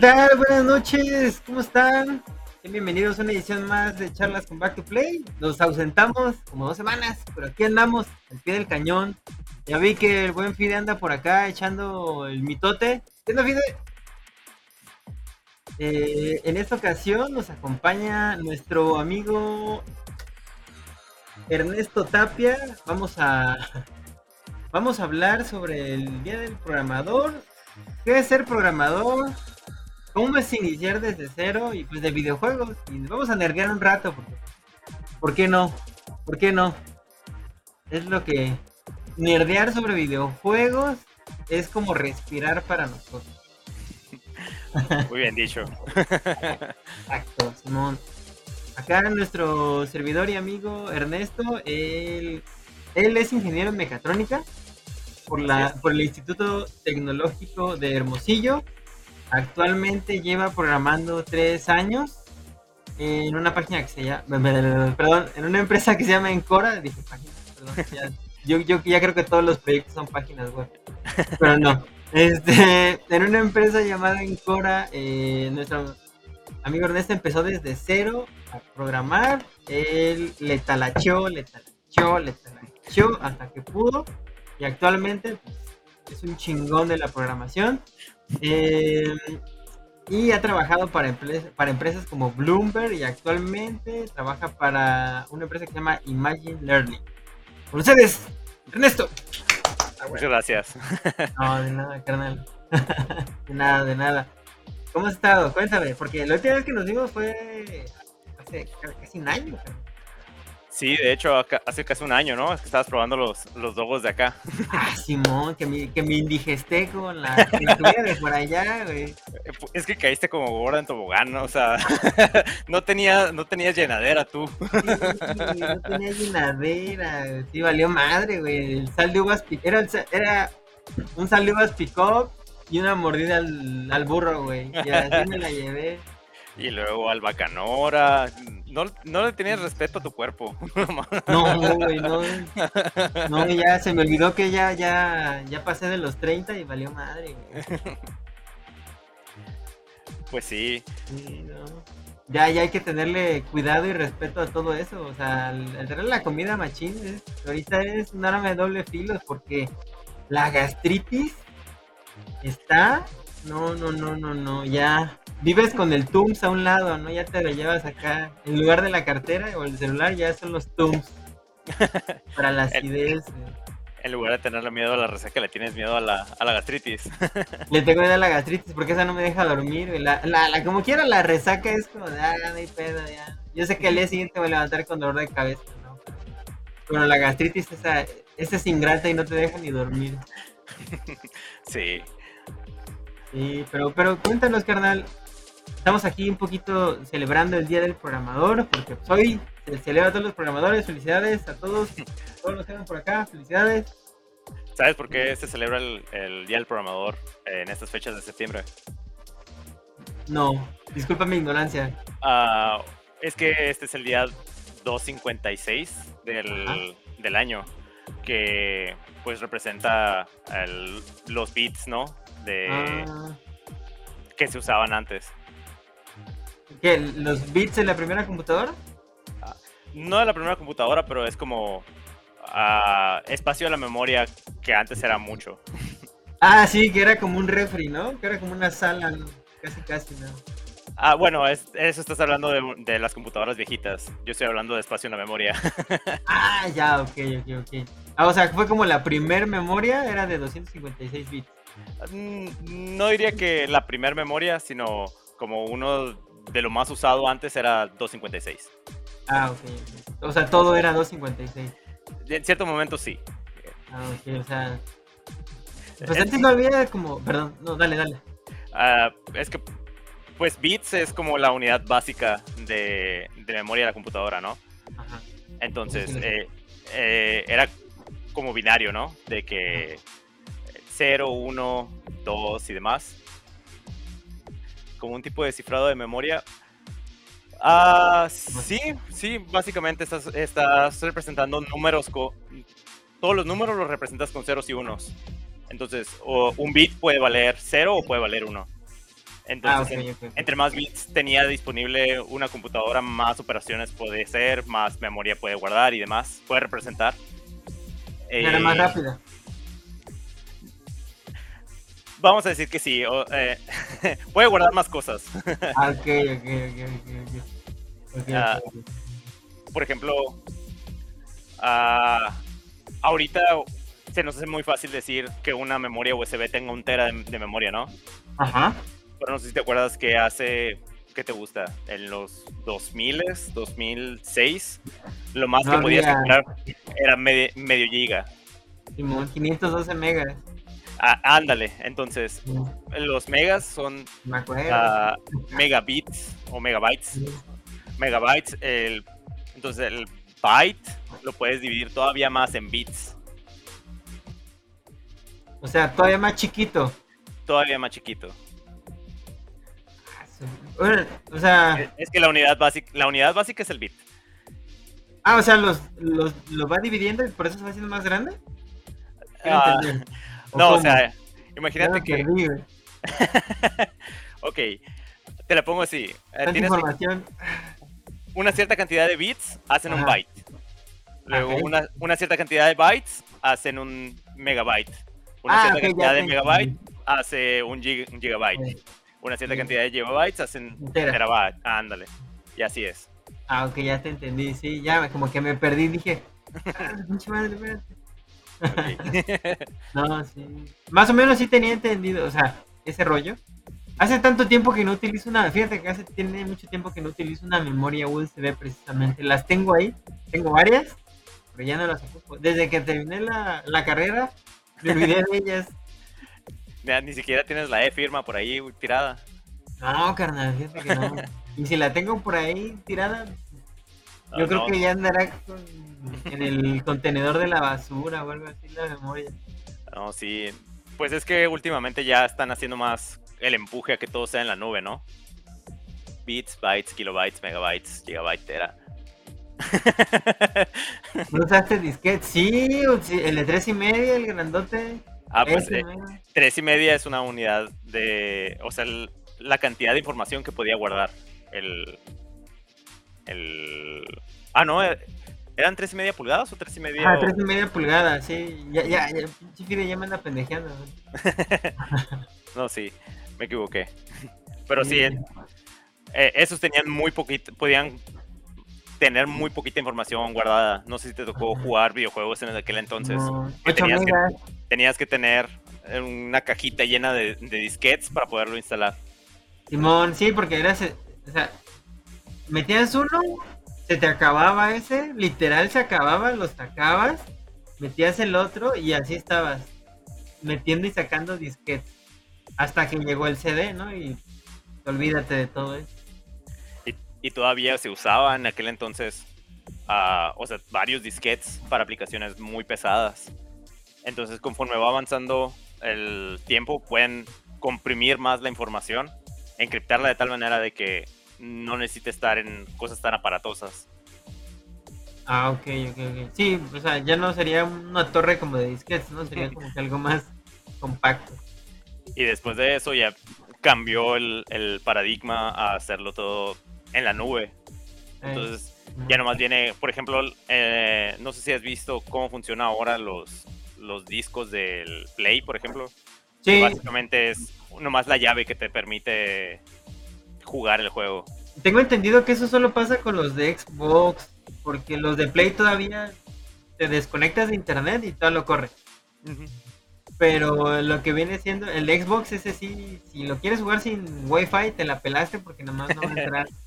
¿Qué tal? Buenas noches, ¿cómo están? Bienvenidos a una edición más de charlas con Back to Play. Nos ausentamos como dos semanas, pero aquí andamos, al pie del cañón. Ya vi que el buen Fide anda por acá echando el mitote. ¿Qué onda, Fide? Eh, en esta ocasión nos acompaña nuestro amigo Ernesto Tapia. Vamos a vamos a hablar sobre el Día del Programador. ¿Qué es ser programador? ¿Cómo es iniciar desde cero? Y pues de videojuegos. Y vamos a nerdear un rato. Porque, ¿Por qué no? ¿Por qué no? Es lo que... Nerdear sobre videojuegos es como respirar para nosotros. Muy bien dicho. Exacto, Simón. Acá nuestro servidor y amigo Ernesto, él, él es ingeniero en mecatrónica por, la, por el Instituto Tecnológico de Hermosillo. Actualmente lleva programando tres años en una página que se llama, perdón, en una empresa que se llama Encora. Dije página, perdón, ya, yo, yo ya creo que todos los proyectos son páginas web, pero no. Este, en una empresa llamada Encora, eh, nuestro amigo Ernesto empezó desde cero a programar. Él le talachó, le talachó, le talachó hasta que pudo. Y actualmente pues, es un chingón de la programación. Eh, y ha trabajado para, para empresas como Bloomberg y actualmente trabaja para una empresa que se llama Imagine Learning. Con ustedes, Ernesto. Muchas gracias. No, de nada, carnal. De nada, de nada. ¿Cómo has estado? Cuéntame, porque la última vez que nos vimos fue hace casi un año. Sí, de hecho, hace casi un año, ¿no? Es que estabas probando los, los dogos de acá. Ah, Simón, que me, que me indigesté con la cultura de por allá, güey. Es que caíste como gorda en tobogán, ¿no? O sea, no, tenía, no tenías llenadera tú. Sí, no tenía llenadera, sí, valió madre, güey. El sal de uvas, era, era un sal de uvas pick-up y una mordida al, al burro, güey. Y así me la llevé. Y luego al bacanora. No, no le tenías respeto a tu cuerpo. No, güey, no. No, ya se me olvidó que ya, ya, ya pasé de los 30 y valió madre, güey. Pues sí. Sí, no. Ya, ya hay que tenerle cuidado y respeto a todo eso. O sea, el, tener la comida machín es, ahorita es un arma de doble filo porque la gastritis está. No, no, no, no, no. Ya vives con el Tums a un lado, ¿no? Ya te lo llevas acá. En lugar de la cartera o el celular, ya son los Tums. Para la acidez. En lugar de tenerle miedo a la resaca, le tienes miedo a la, a la gastritis. Le tengo miedo a la gastritis porque esa no me deja dormir, güey. La, la, la- como quiera, la resaca es como de, ah, no hay pedo, ya. Yo sé que al día siguiente me voy a levantar con dolor de cabeza, ¿no? Pero la gastritis, esa, esa es ingrata y no te deja ni dormir. Sí. Sí, pero, pero cuéntanos, carnal. Estamos aquí un poquito celebrando el Día del Programador, porque pues, hoy se celebra a todos los programadores. Felicidades a todos, todos los que andan por acá. Felicidades. ¿Sabes por qué se celebra el, el Día del Programador en estas fechas de septiembre? No, disculpa mi ignorancia. Ah, es que este es el día 256 del, Ajá. del año, que pues representa el- los bits, ¿no? De, Ah, que se usaban antes. ¿Qué? ¿Los bits en la primera computadora? No de la primera computadora, pero es como ah, espacio de la memoria que antes era mucho. Ah, sí, que era como un refri, ¿no? Que era como una sala, ¿no? Casi, casi, ¿no? Ah, bueno, es- eso estás hablando de, de las computadoras viejitas. Yo estoy hablando de espacio en la memoria. Ah, ya, ok, ok, ok. Ah, o sea, fue como la primer memoria, era de 256 bits. Mm, no diría que la primer memoria, sino como uno de lo más usado antes era 256. Ah, ok. O sea, todo era 256. En cierto momento sí. Ah, ok, o sea... Pues Es- antes no había como... Perdón, no, dale, dale. Ah, es que, pues bits es como la unidad básica de, de memoria de la computadora, ¿no? Ajá. Entonces, eh, eh, era como binario, ¿no? De que 0, 1, 2 y demás. Como un tipo de cifrado de memoria. Ah, sí, sí, básicamente estás, estás representando números con... Todos los números los representas con ceros y unos. Entonces, o un bit puede valer 0 o puede valer 1. Entonces, entre más bits tenía disponible una computadora, más operaciones puede ser, más memoria puede guardar y demás, puede representar. Era más eh, rápida. Vamos a decir que sí, eh, puede guardar más cosas. ah, ok, ok, ok, ah, por ejemplo, uh, ahorita se nos hace muy fácil decir que una memoria USB tenga un tera de memoria, ¿no? Ajá. Pero no sé si te acuerdas que hace, ¿qué te gusta? En los 2000, 2006, lo más que podías comprar era medio, giga. 512 megas. Ah, ándale, entonces los megas son uh, megabits o megabytes. Megabytes, el, entonces el byte lo puedes dividir todavía más en bits. O sea, todavía más chiquito. Todavía más chiquito o sea. Es que la unidad básica, la unidad básica es el bit. Ah, o sea, los, los, va dividiendo y por eso se va haciendo más grande. Ah, no, o sea, imagínate que. ok, te la pongo así. Eh, tienes información. Una cierta cantidad de bits hacen un byte. Luego, una, una, cierta cantidad de bytes hacen un megabyte. Una ah, cierta cantidad de megabyte hace un, gigabyte una cierta cantidad de gigabytes hacen terabyte. ándale. Y así es. Ah, ok, ya te entendí, sí, ya como que me perdí, dije, ah, madre, no, sí. Más o menos sí tenía entendido, o sea, ese rollo. Hace tanto tiempo que no utilizo una, fíjate que hace tiene mucho tiempo que no utilizo una memoria USB precisamente. Las tengo ahí, tengo varias, pero ya no las ocupo. Desde que terminé la, la carrera, me olvidé de ellas ni siquiera tienes la E firma por ahí tirada. No, carnal, fíjate que no. y si la tengo por ahí tirada, yo creo que ya andará en el contenedor de la basura o algo así la memoria. No, sí. Pues es que últimamente ya están haciendo más el empuje a que todo sea en la nube, ¿no? Bits, bytes, kilobytes, megabytes, gigabyte, tera. ¿No usaste disquete? Sí, el de tres y media, el grandote. Ah, pues eh, tres y media es una unidad de. O sea, la cantidad de información que podía guardar. El. El. Ah, no. Eh, ¿Eran tres y media pulgadas o tres y media? Ah, tres y media pulgadas, sí. Ya, ya, ya, ya me anda pendejeando. no, sí, me equivoqué. Pero sí, eh, esos tenían muy poquito, podían tener muy poquita información guardada. No sé si te tocó jugar videojuegos en aquel entonces. tenías, que, tenías, que, tener una cajita llena de, disquetes para poderlo instalar. Simón, sí, porque eras, o sea, metías uno, se te acababa ese, literal se acababa, lo sacabas, metías el otro y así estabas, metiendo y sacando disquetes. Hasta que llegó el CD, ¿no? Y olvídate de todo eso y todavía se usaba en aquel entonces, uh, o sea, varios disquetes para aplicaciones muy pesadas. Entonces, conforme va avanzando el tiempo, pueden comprimir más la información, encriptarla de tal manera de que no necesite estar en cosas tan aparatosas. Ah, ok, ok, ok. Sí, o sea, ya no sería una torre como de disquetes, ¿no? Sería como que algo más compacto. Y después de eso ya cambió el, el paradigma a hacerlo todo en la nube. Eh. Entonces, ya nomás viene, por ejemplo, eh, no sé si has visto cómo funciona ahora los, los discos del Play, por ejemplo. Sí. Básicamente es nomás la llave que te permite jugar el juego. Tengo entendido que eso solo pasa con los de Xbox, porque los de Play todavía te desconectas de internet y todo lo corre. Pero lo que viene siendo el Xbox, ese sí, si lo quieres jugar sin Wi-Fi, te la pelaste porque nomás no va a entrar.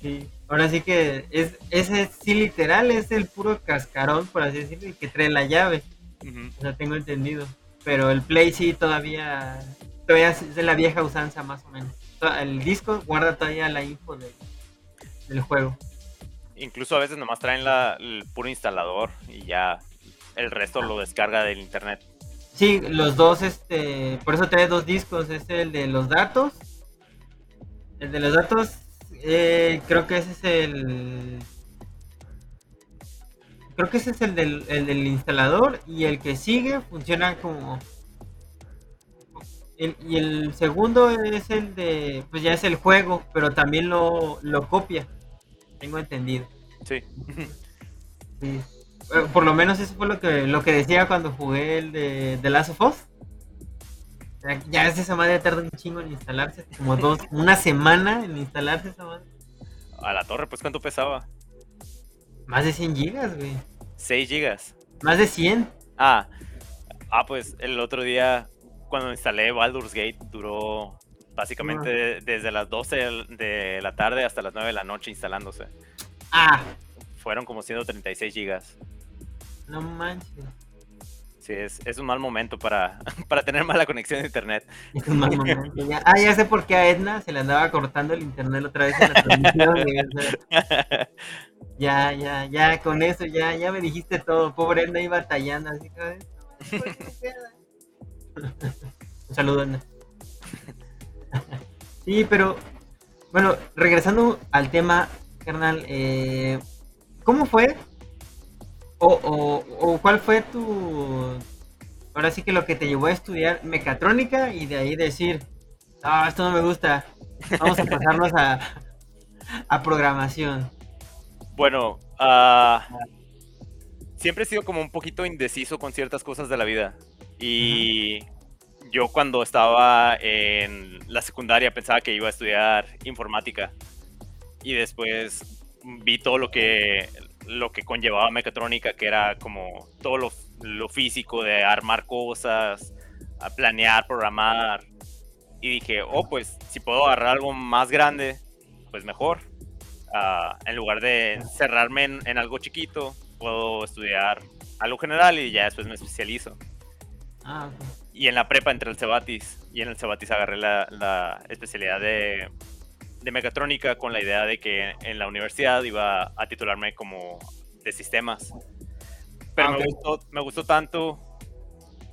Sí, ahora sí que es, ese sí literal es el puro cascarón, por así decirlo, que trae la llave. O sea, tengo entendido. Pero el Play sí todavía, todavía es de la vieja usanza más o menos. El disco guarda todavía la info del juego. Incluso a veces nomás traen la, el puro instalador y ya el resto lo descarga del internet. Sí, los dos, este, por eso trae dos discos, es el de los datos. El de los datos eh, creo que ese es el. Creo que ese es el del, el del instalador y el que sigue funciona como. Y el segundo es el de, pues ya es el juego, pero también lo, lo copia, tengo entendido. Sí. sí. Por lo menos eso fue lo que, lo que decía cuando jugué el de, de Last of Us. Ya es esa madre tarda un chingo en instalarse, como dos, una semana en instalarse esa madre. A la torre, pues ¿cuánto pesaba? Más de 100 gigas, güey. 6 gigas. Más de 100. Ah, ah, pues el otro día cuando instalé Baldur's Gate duró básicamente desde las 12 de la tarde hasta las 9 de la noche instalándose. Ah. Fueron como 136 gigas. No manches. Sí, es, es un mal momento para, para tener mala conexión de internet. Es un mal momento. ah, ya sé por qué a Edna se le andaba cortando el internet otra vez en la transmisión. ya, ya, ya, con eso ya, ya me dijiste todo. Pobre Edna iba batallando así. Un saludo, sí, pero bueno, regresando al tema, carnal, eh, ¿cómo fue? O, cuál fue tu... Ahora sí que lo que te llevó a estudiar mecatrónica y de ahí decir, ah, esto no me gusta, vamos a pasarnos a, a programación. Bueno, uh, siempre he sido como un poquito indeciso con ciertas cosas de la vida. Y yo cuando estaba en la secundaria pensaba que iba a estudiar informática. Y después vi todo lo que, lo que conllevaba mecatrónica, que era como todo lo, lo físico de armar cosas, a planear, programar. Y dije, oh, pues si puedo agarrar algo más grande, pues mejor. Uh, en lugar de cerrarme en, en, algo chiquito, puedo estudiar algo general y ya después me especializo. Ah, y en la prepa entre el Cebatis. Y en el Cebatis agarré la, especialidad de, mecatrónica con la idea de que en la universidad iba a titularme como de sistemas. Pero ah, me, gustó, tanto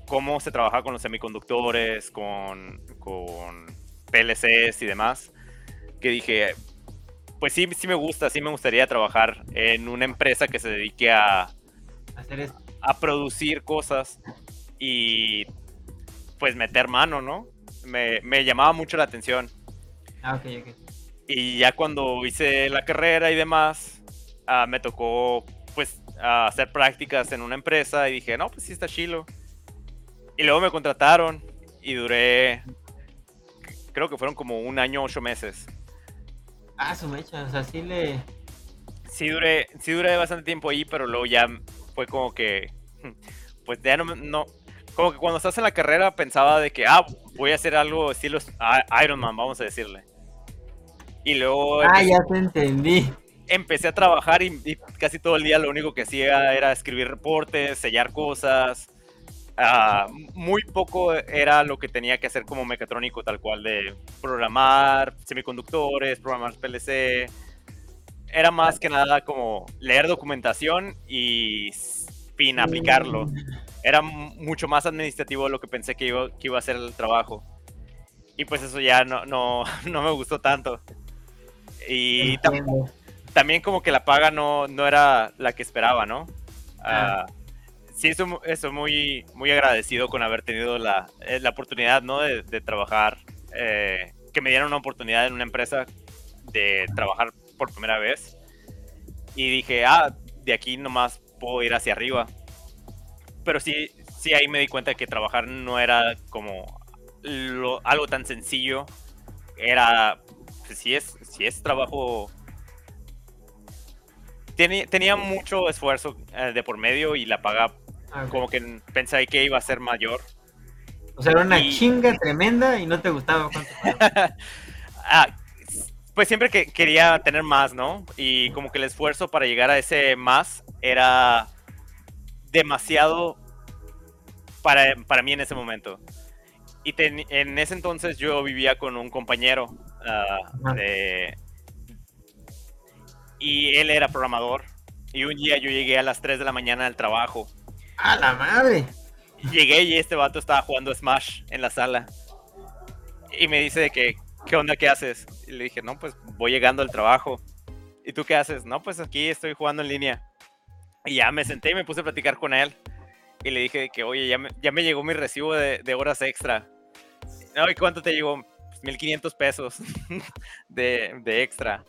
cómo se trabaja con los semiconductores, con, con PLCs y demás, que dije, pues sí, sí me gusta, sí me gustaría trabajar en una empresa que se dedique a, Hacer a producir cosas y pues meter mano, ¿no? Me, me llamaba mucho la atención. Ah, ok, ok. Y ya cuando hice la carrera y demás, uh, me tocó pues uh, hacer prácticas en una empresa y dije, no, pues sí está chilo. Y luego me contrataron y duré, creo que fueron como un año, ocho meses. Ah, su mecha, o sea, sí le... Sí duré, sí duré bastante tiempo ahí, pero luego ya fue como que, pues ya no, no, como que cuando estás en la carrera pensaba de que, ah, voy a hacer algo estilo Iron Man, vamos a decirle. Y luego... Ah, ya te entendí. Empecé a trabajar y, casi todo el día lo único que hacía era escribir reportes, sellar cosas. Ah, muy poco era lo que tenía que hacer como mecatrónico tal cual de programar semiconductores, programar PLC. Era más que nada como leer documentación y fin aplicarlo era mucho más administrativo de lo que pensé que iba, que iba a ser el trabajo. Y pues eso ya no, no, no me gustó tanto. Y también como que la paga no, no era la que esperaba, ¿no? Ah. Ah, sí, estoy, muy, muy agradecido con haber tenido la, eh, la oportunidad, ¿no? De, de trabajar, eh, que me dieron una oportunidad en una empresa de trabajar por primera vez. Y dije, ah, de aquí nomás puedo ir hacia arriba pero sí, sí ahí me di cuenta que trabajar no era como algo tan sencillo. Era, pues, si es, si es trabajo... Tenía, tenía mucho esfuerzo eh, de por medio y la paga ah, como que pensé que iba a ser mayor. O sea, era una chinga tremenda y no te gustaba cuánto ah, pues siempre que quería tener más, ¿no? Y como que el esfuerzo para llegar a ese más era demasiado para, para mí en ese momento. Y en ese entonces yo vivía con un compañero ah, y él era programador. Y un día yo llegué a las 3 de la mañana al trabajo. ¡A la madre! Llegué y este vato estaba jugando Smash en la sala. Y me dice que, ¿qué onda? ¿Qué haces? Y le dije, no, pues voy llegando al trabajo. ¿Y tú qué haces? No, pues aquí estoy jugando en línea. Y ya me senté y me puse a platicar con él. Y le dije que, oye, ya me, ya me llegó mi recibo de, horas extra. no, ¿y cuánto te llegó? 1500 pesos de, de, extra.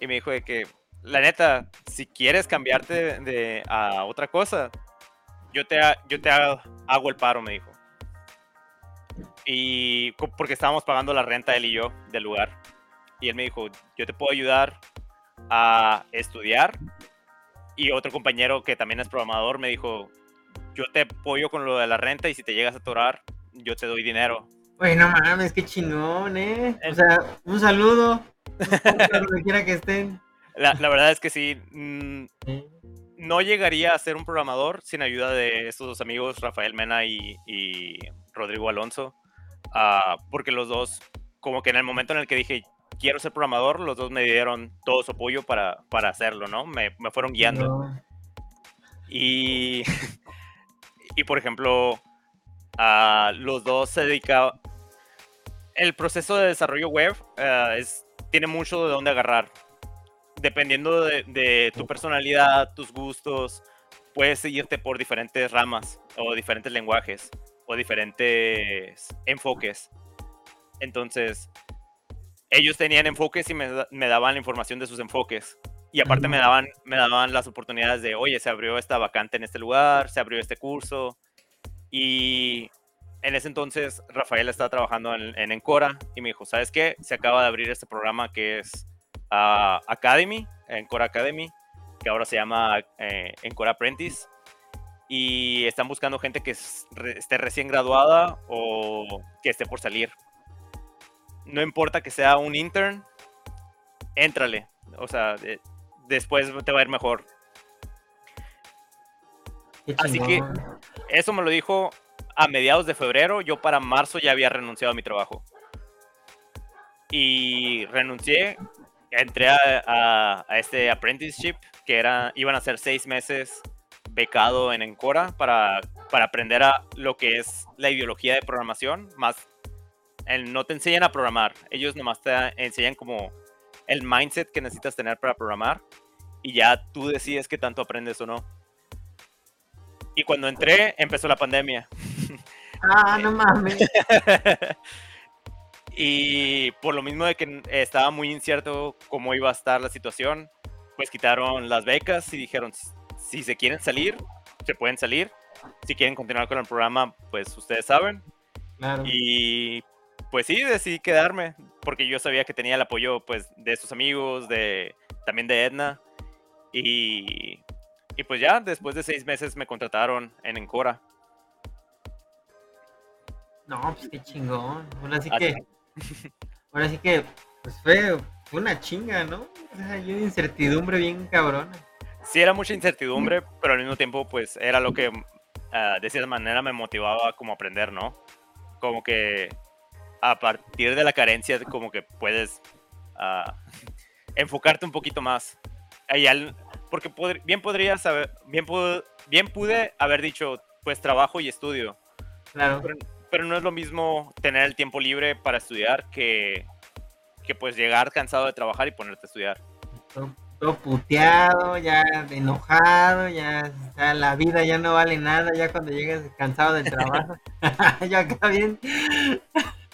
Y me dijo de que, la neta, si quieres cambiarte de, a otra cosa, yo te, yo te hago el paro, me dijo. Y porque estábamos pagando la renta él y yo del lugar. Y él me dijo, yo te puedo ayudar a estudiar. Y otro compañero que también es programador me dijo, yo te apoyo con lo de la renta y si te llegas a atorar, yo te doy dinero. Oye, no mames, qué chingón, ¿eh? O sea, un saludo. donde quiera que estén. La, verdad es que sí. Mm, no llegaría a ser un programador sin ayuda de estos dos amigos, Rafael Mena y, Rodrigo Alonso. Ah, porque los dos, como que en el momento en el que dije, quiero ser programador, los dos me dieron todo su apoyo para, para hacerlo, ¿no? Me, me fueron guiando. Y, y, por ejemplo, a los dos se dedicaban... El proceso de desarrollo web eh, es, tiene mucho de dónde agarrar. Dependiendo de, de tu personalidad, tus gustos, puedes seguirte por diferentes ramas o diferentes lenguajes o diferentes enfoques. Entonces, ellos tenían enfoques y me, daban la información de sus enfoques. Y aparte me daban, me daban las oportunidades de, oye, se abrió esta vacante en este lugar, se abrió este curso. Y en ese entonces Rafael estaba trabajando en, en Encora y me dijo, ¿sabes qué? Se acaba de abrir este programa que es uh, Academy, Encora Academy, que ahora se llama eh, Encora Apprentice. Y están buscando gente que esté recién graduada o que esté por salir no importa que sea un intern, éntrale. O sea, después te va a ir mejor. Así que eso me lo dijo a mediados de febrero. Yo para marzo ya había renunciado a mi trabajo. Y renuncié, entré a, este apprenticeship que era, iban a ser seis meses becado en Encora para, para aprender a lo que es la ideología de programación, más no te enseñan a programar, ellos nomás te enseñan como el mindset que necesitas tener para programar y ya tú decides qué tanto aprendes o no. Y cuando entré, empezó la pandemia. Ah, no mames. y por lo mismo de que estaba muy incierto cómo iba a estar la situación, pues quitaron las becas y dijeron, si se quieren salir, se pueden salir. Si quieren continuar con el programa, pues ustedes saben. Y pues sí, decidí quedarme, porque yo sabía que tenía el apoyo pues de sus amigos, de también de Edna. Y, y pues ya, después de seis meses me contrataron en Encora. No, pues qué chingón. Ahora sí que, ahora sí que, pues fue, fue una chinga, ¿no? O sea, hay una incertidumbre bien cabrona. Sí, era mucha incertidumbre, pero al mismo tiempo, pues era lo que uh, de cierta manera me motivaba como aprender, ¿no? Como que a partir de la carencia como que puedes uh, enfocarte un poquito más. porque bien podría saber, bien, bien pude haber dicho, pues trabajo y estudio. Claro. Pero, no es lo mismo tener el tiempo libre para estudiar que, que pues llegar cansado de trabajar y ponerte a estudiar. Todo, puteado, ya enojado, ya la vida ya no vale nada, ya cuando llegas cansado del trabajo. ya acá bien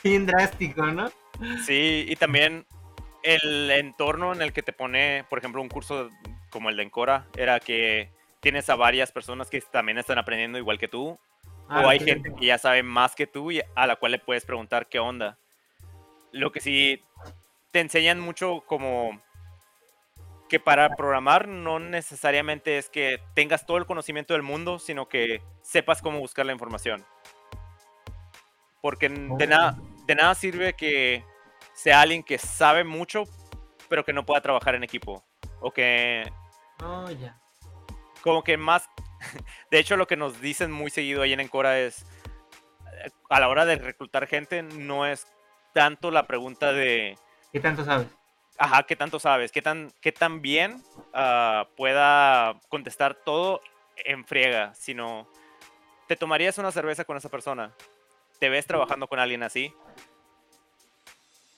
bien drástico, ¿no? Sí, y también el entorno en el que te pone, por ejemplo, un curso como el de Encora, era que tienes a varias personas que también están aprendiendo igual que tú, ah, o hay gente que ya sabe más que tú y a la cual le puedes preguntar qué onda. Lo que sí te enseñan mucho como que para programar no necesariamente es que tengas todo el conocimiento del mundo, sino que sepas cómo buscar la información. Porque de nada, de nada sirve que sea alguien que sabe mucho, pero que no pueda trabajar en equipo. O que. Oh, ya. Como que más. De hecho, lo que nos dicen muy seguido ahí en Encora es. A la hora de reclutar gente, no es tanto la pregunta de. ¿Qué tanto sabes? Ajá, ¿qué tanto sabes? ¿Qué tan, qué tan bien ah, pueda contestar todo en friega? Sino, ¿te tomarías una cerveza con esa persona? Te ves trabajando con alguien así.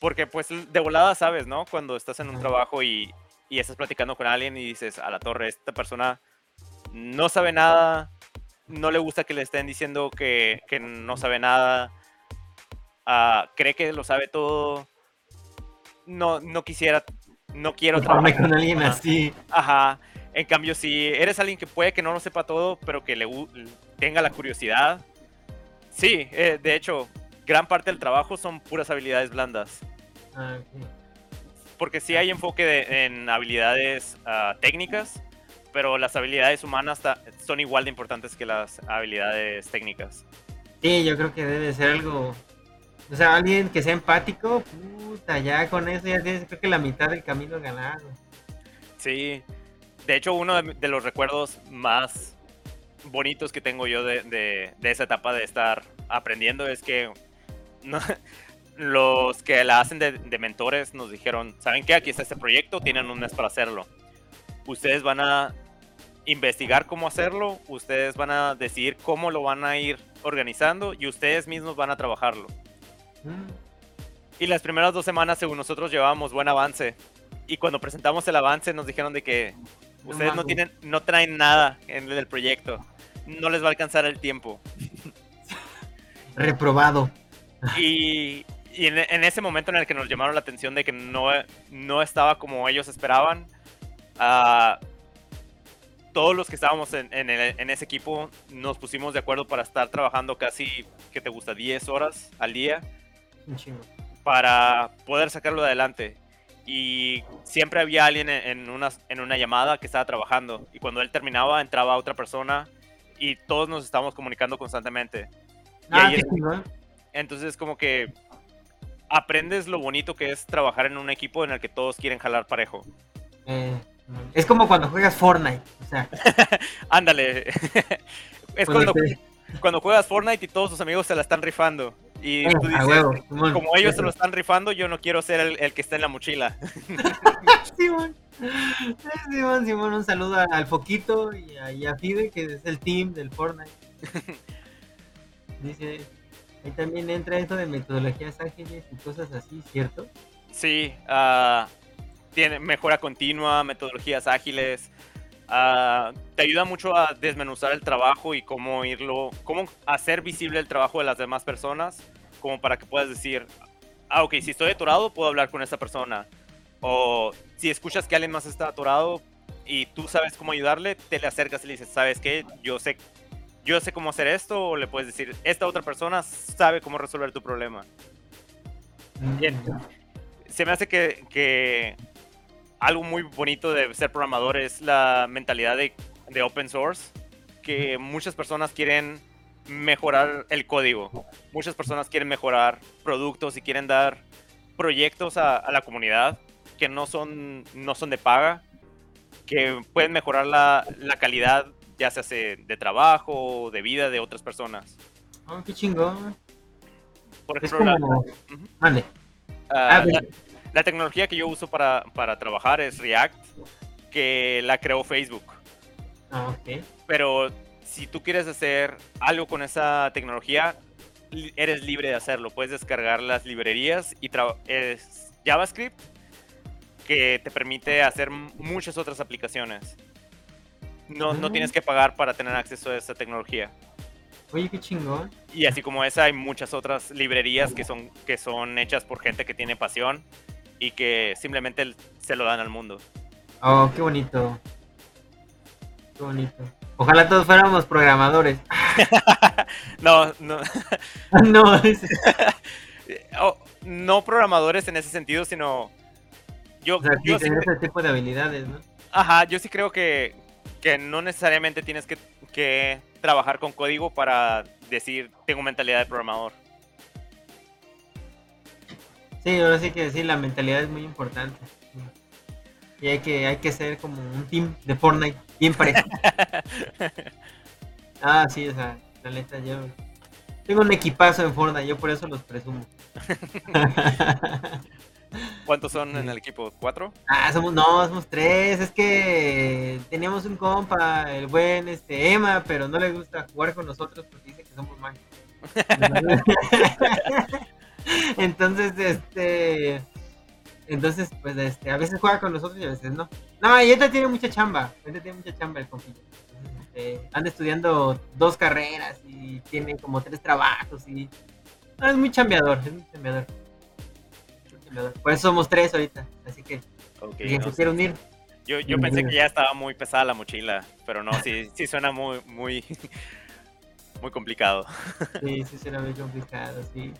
Porque pues de volada sabes, ¿no? Cuando estás en un trabajo y, y estás platicando con alguien y dices, a la torre, esta persona no sabe nada, no le gusta que le estén diciendo que, que no sabe nada. ah, cree que lo sabe todo, no, no quisiera, no quiero trabajar con alguien Ajá. así. Ajá. En cambio, si eres alguien que puede que no lo sepa todo, pero que le tenga la curiosidad, sí, eh, de hecho, gran parte del trabajo son puras habilidades blandas. Ah, ok. Porque sí hay enfoque de- en habilidades ah, técnicas, pero las habilidades humanas son igual de importantes que las habilidades técnicas. Sí, yo creo que debe ser algo. O sea, alguien que sea empático, puta, ya con eso ya tienes, creo que la mitad del camino ganado. Sí. De hecho, uno de, de los recuerdos más bonitos que tengo yo de, de- de esa etapa de estar aprendiendo es que no- los que la hacen de, de mentores nos dijeron, ¿saben qué? Aquí está este proyecto, tienen un mes para hacerlo. Ustedes van a investigar cómo hacerlo, ustedes van a decidir cómo lo van a ir organizando y ustedes mismos van a trabajarlo. Mm, Y las primeras dos semanas, según nosotros, llevábamos buen avance. Y cuando presentamos el avance, nos dijeron de que ustedes no tienen, no traen nada en el proyecto. No les va a alcanzar el tiempo. Reprobado. Y, y en, en ese momento en el que nos llamaron la atención de que no, no estaba como ellos esperaban, ah, todos los que estábamos en, en el- en ese equipo nos pusimos de acuerdo para estar trabajando casi, ¿qué te gusta? 10 horas al día. Chingo. para poder sacarlo adelante. Y siempre había alguien en, en una, en una llamada que estaba trabajando. Y cuando él terminaba, entraba otra persona y todos nos estábamos comunicando constantemente. Y Ah, ahí es- entonces, como que aprendes lo bonito que es trabajar en un equipo en el que todos quieren jalar parejo. Eh, es como cuando juegas Fortnite. O sea, Ándale. es cuando juegas Fortnite y todos tus amigos se la están rifando. Y eh, tú dices, huevo, como ellos se lo están rifando, yo no quiero ser el, el que está en la mochila. Simón. Eh, Simón, Simón, un saludo al Foquito y a, y a Fide, que es el team del Fortnite. Dice, ahí también entra esto de metodologías ágiles y cosas así, ¿cierto? Sí, ah, tiene mejora continua, metodologías ágiles. ah, te ayuda mucho a desmenuzar el trabajo y cómo irlo, cómo hacer visible el trabajo de las demás personas, como para que puedas decir, ah, ok, si estoy atorado, puedo hablar con esta persona. O si escuchas que alguien más está atorado y tú sabes cómo ayudarle, te le acercas y le dices, ¿sabes qué? Yo sé, yo sé cómo hacer esto, o le puedes decir, esta otra persona sabe cómo resolver tu problema. Bien. se me hace que, que algo muy bonito de ser programador es la mentalidad de, de open source, que muchas personas quieren mejorar el código, muchas personas quieren mejorar productos y quieren dar proyectos a, a la comunidad que no son, no son de paga, que pueden mejorar la, la calidad ya sea se- de trabajo o de vida de otras personas. Oh, qué chingón. Por Es ejemplo, la-. Ah, Ah, la, pues- la tecnología que yo uso para, para trabajar es React, que la creó Facebook. Ah, ok. Pero si tú quieres hacer algo con esa tecnología, eres libre de hacerlo. Puedes descargar las librerías y es JavaScript que te permite hacer muchas otras aplicaciones. No, no Mm. tienes que pagar para tener acceso a esa tecnología. Oye, qué chingón. Y así como esa, hay muchas otras librerías que son, que son hechas por gente que tiene pasión y que simplemente se lo dan al mundo. Oh, qué bonito. Qué bonito. Ojalá todos fuéramos programadores. No, no, no, es- oh, no programadores en ese sentido, sino yo, o sea, sí, yo sí, tener cre- ese tipo de habilidades, ¿no? ajá, yo sí creo que, que no necesariamente tienes que, que trabajar con código para decir tengo mentalidad de programador. Sí, ahora sí que sí, la mentalidad es muy importante. Y hay que, hay que ser como un team de Fortnite, bien parejo. ah, sí, o sea, la neta, yo tengo un equipazo en Fortnite, yo por eso los presumo. ¿Cuántos son en el equipo? ¿Cuatro? ah, somos, no, somos tres, es que teníamos un compa, el buen este Emma, pero no le gusta jugar con nosotros porque dice que somos mágicos. Entonces, este. Entonces, pues, este, a veces juega con nosotros y a veces no. No, y esta tiene mucha chamba. Esta tiene mucha chamba el. Entonces, este, anda estudiando dos carreras y tiene como tres trabajos y. No, es muy chambeador, es muy chambeador. Por eso somos tres ahorita, así que Ok, quien no se quiere unir. Yo, yo pensé que ya estaba muy pesada la mochila, pero no, sí, sí suena muy, muy, muy complicado. Sí, sí, será muy complicado, sí.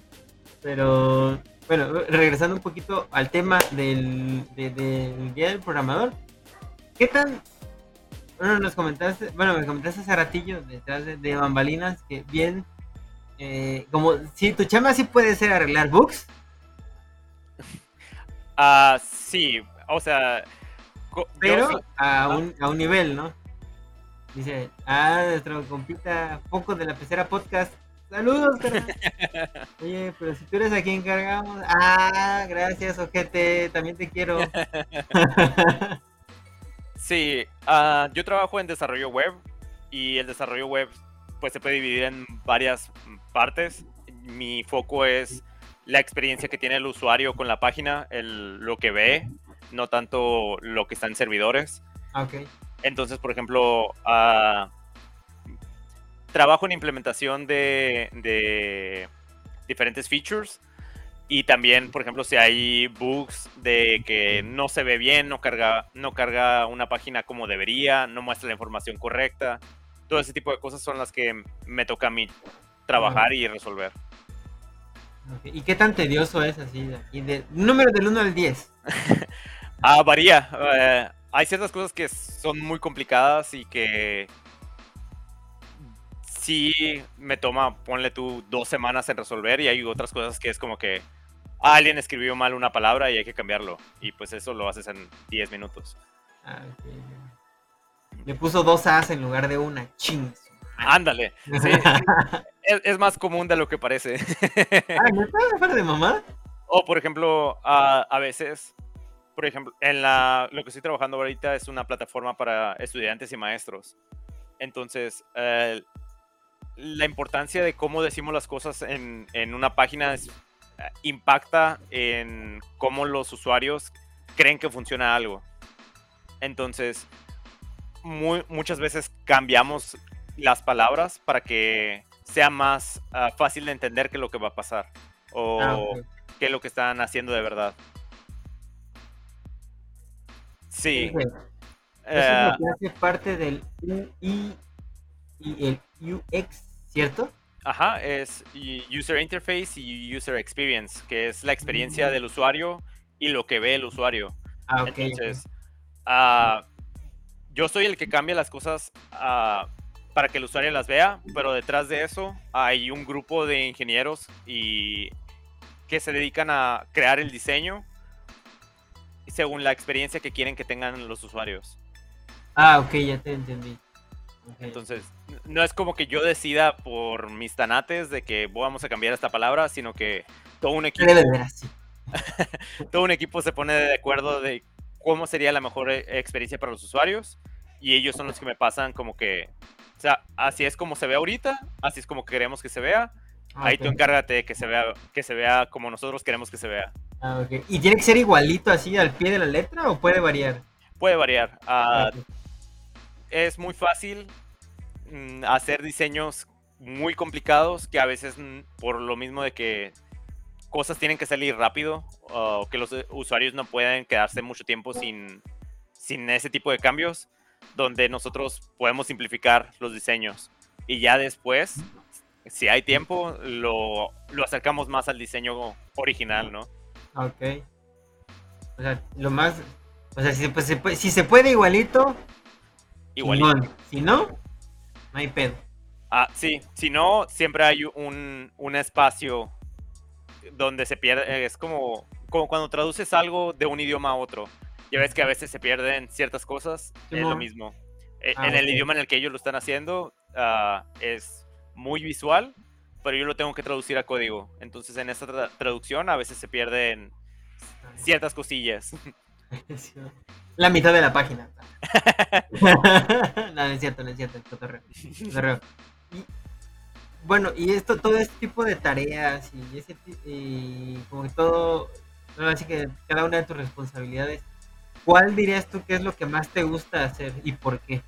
Pero, bueno, regresando un poquito al tema del, de- del Día del Programador. ¿Qué tan... Bueno, nos comentaste, bueno, me comentaste hace ratillo detrás de, de bambalinas que bien, eh, como si tu chama sí puede ser arreglar bugs, Ah, sí, o sea, pero sí- a un, a un nivel, ¿no? Dice, ah, nuestro compita Poco de la Pecera Podcast. Saludos, carnal. Oye, pero si tú eres a quien cargamos. Ah, gracias, ojete. También te quiero. Sí, ah, yo trabajo en desarrollo web y el desarrollo web pues se puede dividir en varias partes. Mi foco es la experiencia que tiene el usuario con la página, el, lo que ve, no tanto lo que está en servidores. Ah. Entonces, por ejemplo, ah, trabajo en implementación de, de diferentes features y también, por ejemplo, si hay bugs de que no se ve bien, no carga, no carga una página como debería, no muestra la información correcta, todo ese tipo de cosas son las que me toca a mí trabajar y resolver. ¿Y qué tan tedioso es así? aquí? De, número del 1 al 10. Ah, varía. eh, hay ciertas cosas que son muy complicadas y que sí me toma, ponle tú, dos semanas en resolver y hay otras cosas que es como que alguien escribió mal una palabra y hay que cambiarlo. Y pues eso lo haces en 10 minutos. Ah, ok. Le puso dos As en lugar de una. Ching. Ándale. Sí, es, es más común de lo que parece. Ah, ¿no está fuera de mamá? O por ejemplo, a, a veces, por ejemplo, en la, lo que estoy trabajando ahorita es una plataforma para estudiantes y maestros. Entonces, eh, la importancia de cómo decimos las cosas en, en una página es- eh, impacta en cómo los usuarios creen que funciona algo. Entonces, muy- muchas veces cambiamos las palabras para que sea más ah, fácil de entender que lo que va a pasar. O, Ah, qué es lo que están haciendo de verdad. Sí. Eso eh, es lo que hace parte del UI y el UX, ¿cierto? ajá, es User Interface y User Experience, que es la experiencia Mm. del usuario y lo que ve el usuario. Ah, ok. ok. Entonces, ah, yo soy el que cambia las cosas ah, para que el usuario las vea, pero detrás de eso hay un grupo de ingenieros y que se dedican a crear el diseño según la experiencia que quieren que tengan los usuarios. Ah, ok, ya te entendí. Entonces, no es como que yo decida por mis tanates de que vamos a cambiar esta palabra, sino que todo un equipo, Debe de así. todo un equipo se pone de acuerdo de cómo sería la mejor eh, experiencia para los usuarios y ellos son los que me pasan como que, sea, así es como se ve ahorita, así es como queremos que se vea. Ah, Ahí tú encárgate de que se vea, que se vea como nosotros queremos que se vea. Ah. ¿Y tiene que ser igualito así al pie de la letra o puede variar? Puede variar. ah, es muy fácil mm, hacer diseños muy complicados que a veces mm, por lo mismo de que cosas tienen que salir rápido o que los usuarios no pueden quedarse mucho tiempo sin, sin ese tipo de cambios, donde nosotros podemos simplificar los diseños y ya después, si hay tiempo, lo, lo acercamos más al diseño original, ¿no? Ok. O sea, lo más. O sea, si, pues, se, puede, si se puede igualito, Igualito. chingón. Si no, no hay pedo. Ah, sí, si no, siempre hay un, un espacio donde se pierde, es como, como cuando traduces algo de un idioma a otro. Ya ves que a veces se pierden ciertas cosas, es lo mismo. E- Ah, en el idioma en el que ellos lo están haciendo ah, es muy visual, pero yo lo tengo que traducir a código. Entonces en esa tra- traducción a veces se pierden ciertas cosillas. La mitad de la página. no, no es cierto, no es cierto, es cotorreo, cotorreo. Y, bueno, y esto, todo este tipo de tareas y ese y como que todo, no, así que cada una de tus responsabilidades, ¿cuál dirías tú que es lo que más te gusta hacer y por qué?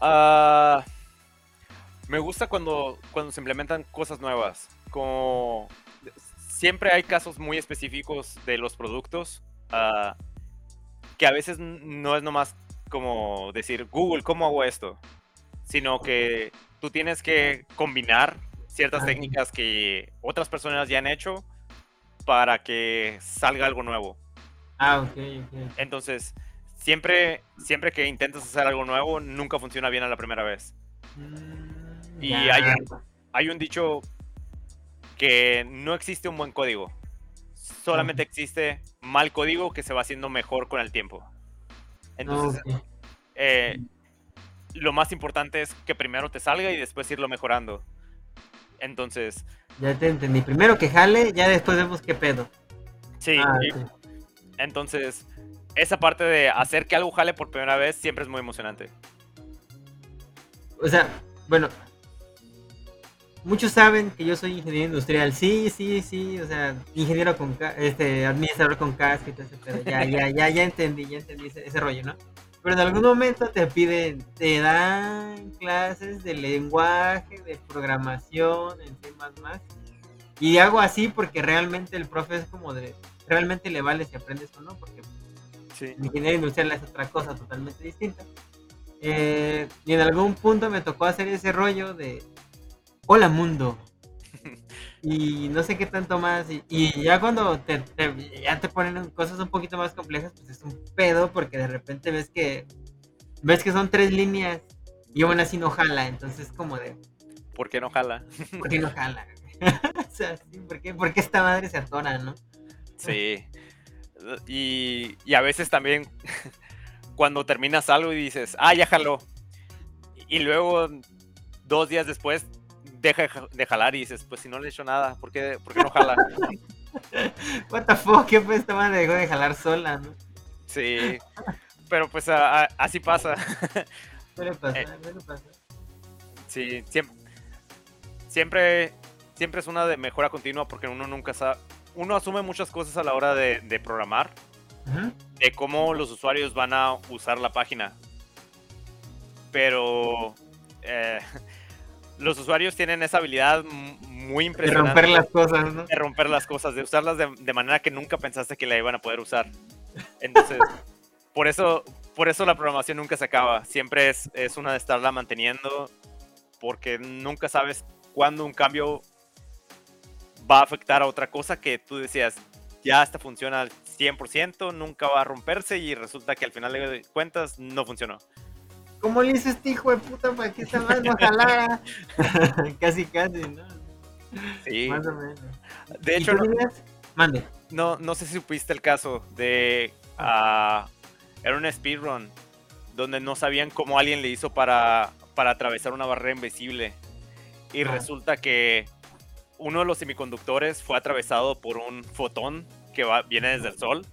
Ah, me gusta cuando, cuando se implementan cosas nuevas. como siempre hay casos muy específicos de los productos ah, que a veces no es nomás como decir, Google, ¿cómo hago esto? Sino que tú tienes que combinar ciertas técnicas que otras personas ya han hecho para que salga algo nuevo. Ah, ok, ok. Entonces, siempre, siempre que intentas hacer algo nuevo, nunca funciona bien a la primera vez. Mm, y hay, hay un dicho que no existe un buen código. Solamente existe mal código que se va haciendo mejor con el tiempo. Entonces, eh, lo más importante es que primero te salga y después irlo mejorando. Entonces. Ya te entendí. Primero que jale, ya después vemos qué pedo. Sí. Ah, entonces, esa parte de hacer que algo jale por primera vez siempre es muy emocionante. O sea, bueno, muchos saben que yo soy ingeniero industrial. Sí, sí, sí, o sea, ingeniero con este administrador con casco y todo ese Ya, ya, ya, ya entendí, ya entendí ese rollo, ¿no? pero en algún momento te piden, te dan clases de lenguaje, de programación, en temas más. Y hago así porque realmente el profe es como de, realmente le vale si aprendes o no, porque sí. ingeniería industrial es otra cosa totalmente distinta. Eh, y en algún punto me tocó hacer ese rollo de, hola mundo, y no sé qué tanto más. Y, ya cuando te, ya te ponen cosas un poquito más complejas, pues es un pedo porque de repente ves que ves que son tres líneas y aún así no jala. Entonces como de... ¿Por qué no jala? ¿Por qué no jala? o sea, sí, ¿por qué, ¿por qué esta madre se atona, no? Sí. Y, y a veces también cuando terminas algo y dices, ah, ya jaló. Y luego, dos días después, deja de jalar y dices, pues si no le he hecho nada, ¿por qué, ¿por qué no jala? What the fuck, ¿qué pues esta madre dejó de jalar sola, no? Sí, pero pues así pasa. Suele pasar, eh, suele pasar. Sí, siempre, siempre, siempre es una de mejora continua porque uno nunca sabe, uno asume muchas cosas a la hora de, de programar, de cómo los usuarios van a usar la página. Pero eh, los usuarios tienen esa habilidad muy impresionante. De romper las cosas, ¿no? De romper las cosas, de usarlas de, manera que nunca pensaste que la iban a poder usar. Entonces, por eso, por eso la programación nunca se acaba. Siempre es, es una de estarla manteniendo, porque nunca sabes cuándo un cambio va a afectar a otra cosa que tú decías, ya esta funciona al 100%, nunca va a romperse y resulta que al final de cuentas no funcionó. ¿Cómo le hizo este hijo de puta para que esta más no jalara? casi, casi, ¿no? Sí. Más o menos. De hecho, no, Mande. No, no sé si supiste el caso de. Uh, era un speedrun donde no sabían cómo alguien le hizo para, para atravesar una barrera invisible. Y resulta que uno de los semiconductores fue atravesado por un fotón que va, viene desde el sol.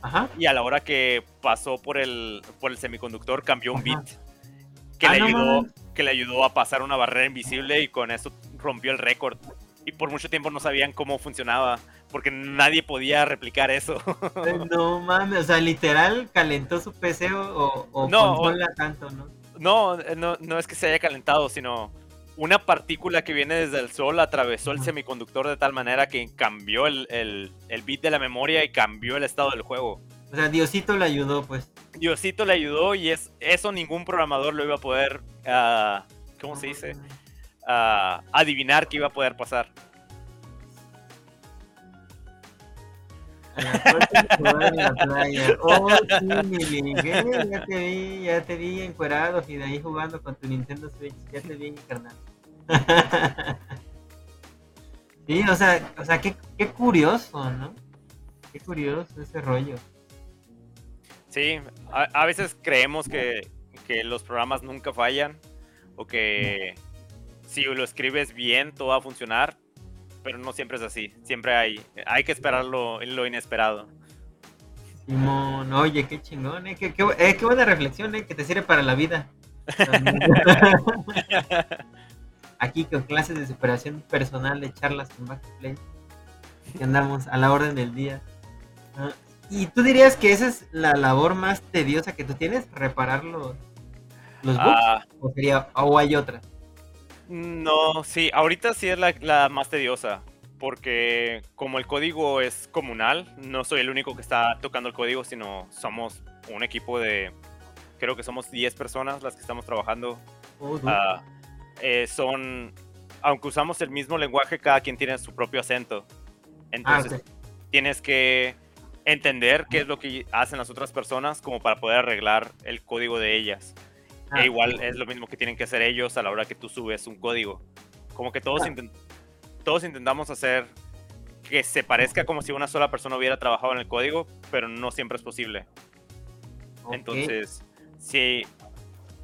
Ajá. Y a la hora que pasó por el, por el semiconductor cambió un bit que, le ah, ayudó, que le ayudó a pasar una barrera invisible y con eso rompió el récord. Y por mucho tiempo no sabían cómo funcionaba, porque nadie podía replicar eso. no mames, o sea, literal calentó su PC o, o no, tanto, ¿no? No, no, no es que se haya calentado, sino una partícula que viene desde el sol atravesó el semiconductor de tal manera que cambió el, el, el bit de la memoria y cambió el estado del juego. O sea, Diosito le ayudó, pues. Diosito le ayudó y es eso ningún programador lo iba a poder, uh, ¿cómo se dice? Uh, adivinar que iba a poder pasar. la playa. Oh, sí, Miguel, ya te vi, ya te vi encuerado y de ahí jugando con tu Nintendo Switch. Ya te vi, carnal. sí, o sea, o sea, qué, qué curioso, ¿no? Qué curioso ese rollo. Sí, a, veces creemos que, los programas nunca fallan o que si lo escribes bien todo va a funcionar, pero no siempre es así. Siempre hay, hay que esperar lo, inesperado. Simón, oye, qué chingón, eh, qué, eh, qué, buena reflexión, eh, que te sirve para la vida. Aquí con clases de superación personal, de charlas con Backplay, que andamos a la orden del día. ¿Y tú dirías que esa es la labor más tediosa que tú tienes? ¿Reparar los, bugs? Ah. ¿O, sería, ¿O hay otra? No, sí, ahorita sí es la, más tediosa. porque como el código es comunal, no soy el único que está tocando el código, sino somos un equipo de, creo que somos 10 personas las que estamos trabajando. Oh, dude. Ah, eh, son, aunque usamos el mismo lenguaje, cada quien tiene su propio acento. Ah, Entonces ok. tienes que entender qué es lo que hacen las otras personas como para poder arreglar el código de ellas. Ah, E igual es lo mismo que tienen que hacer ellos a la hora que tú subes un código. Como que todos, Ah. inten- todos intentamos hacer que se parezca como si una sola persona hubiera trabajado en el código, pero no siempre es posible. ok. Entonces, sí,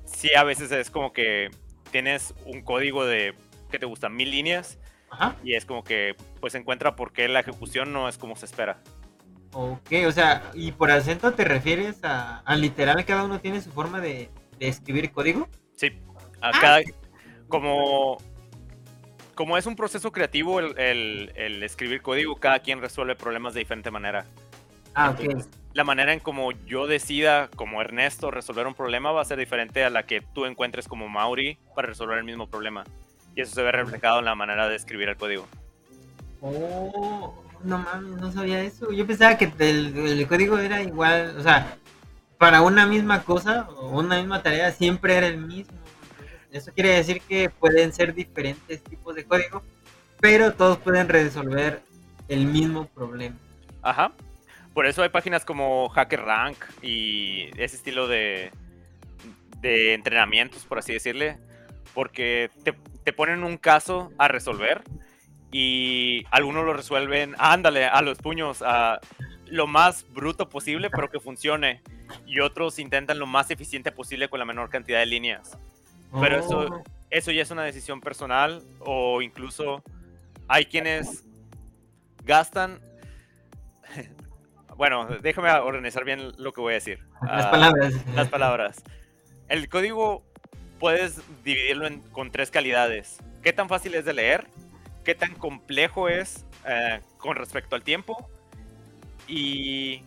sí a veces es como que tienes un código de, que te gusta? Mil líneas Ajá. y es como que pues encuentra por qué la ejecución no es como se espera. Ok, o sea, ¿y por acento te refieres a, a literal cada uno tiene su forma de, de escribir código? Sí, a Ah, cada, como, como es un proceso creativo el, el- el escribir código, cada quien resuelve problemas de diferente manera. Ah, ok. La manera en como yo decida, como Ernesto, resolver un problema va a ser diferente a la que tú encuentres como Mauri para resolver el mismo problema. Y eso se ve reflejado en la manera de escribir el código. Oh, no mames, no sabía eso. Yo pensaba que el, el código era igual, o sea, para una misma cosa o una misma tarea siempre era el mismo. Eso quiere decir que pueden ser diferentes tipos de código, pero todos pueden resolver el mismo problema. Ajá. Por eso hay páginas como HackerRank y ese estilo de, de entrenamientos, por así decirle, porque te, te ponen un caso a resolver y algunos lo resuelven, ándale, a los puños, a lo más bruto posible, pero que funcione. Y otros intentan lo más eficiente posible con la menor cantidad de líneas. Pero eso- Oh, Eso ya es una decisión personal o incluso hay quienes gastan... Bueno, déjame organizar bien lo que voy a decir. las Ah, palabras. las palabras. El código puedes dividirlo en- con tres calidades. ¿Qué tan fácil es de leer? ¿Qué tan complejo es eh, con respecto al tiempo? ¿Y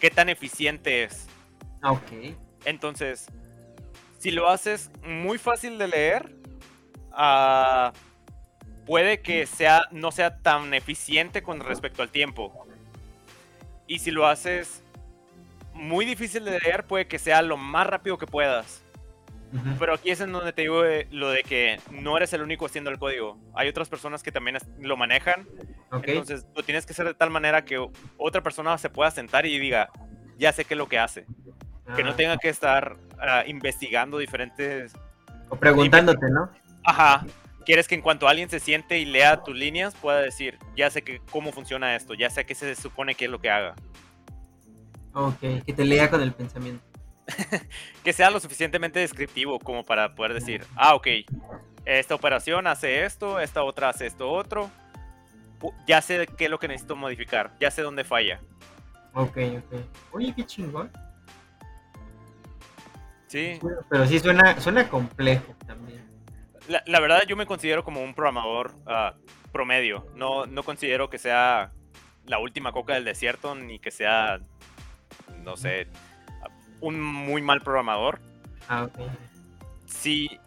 qué tan eficiente es? Ah, Ok. Entonces, si lo haces muy fácil de leer, ah, puede que sea, no sea tan eficiente con respecto al tiempo. Y si lo haces muy difícil de leer, puede que sea lo más rápido que puedas. Pero aquí es en donde te digo eh, lo de que no eres el único haciendo el código. Hay otras personas que también lo manejan. Ok. Entonces, lo tienes que hacer de tal manera que otra persona se pueda sentar y diga, ya sé qué es lo que hace. Que no Ah, tenga que estar ah, investigando diferentes... O preguntándote, ¿no? Ajá. Quieres que en cuanto alguien se siente y lea tus líneas, pueda decir, ya sé que, cómo funciona esto, ya sé qué se supone que es lo que haga. Ok, que te lea con el pensamiento. Que sea lo suficientemente descriptivo como para poder decir, ah, ok, esta operación hace esto, esta otra hace esto otro. Ya sé qué es lo que necesito modificar, ya sé dónde falla. Ok, ok. Oye, qué chingón. Sí, Pero sí suena, suena complejo también. La, la verdad yo me considero como un programador ah, promedio. No, no considero que sea la última coca del desierto, ni que sea, no sé, un muy mal programador. Ah, ok. Sí,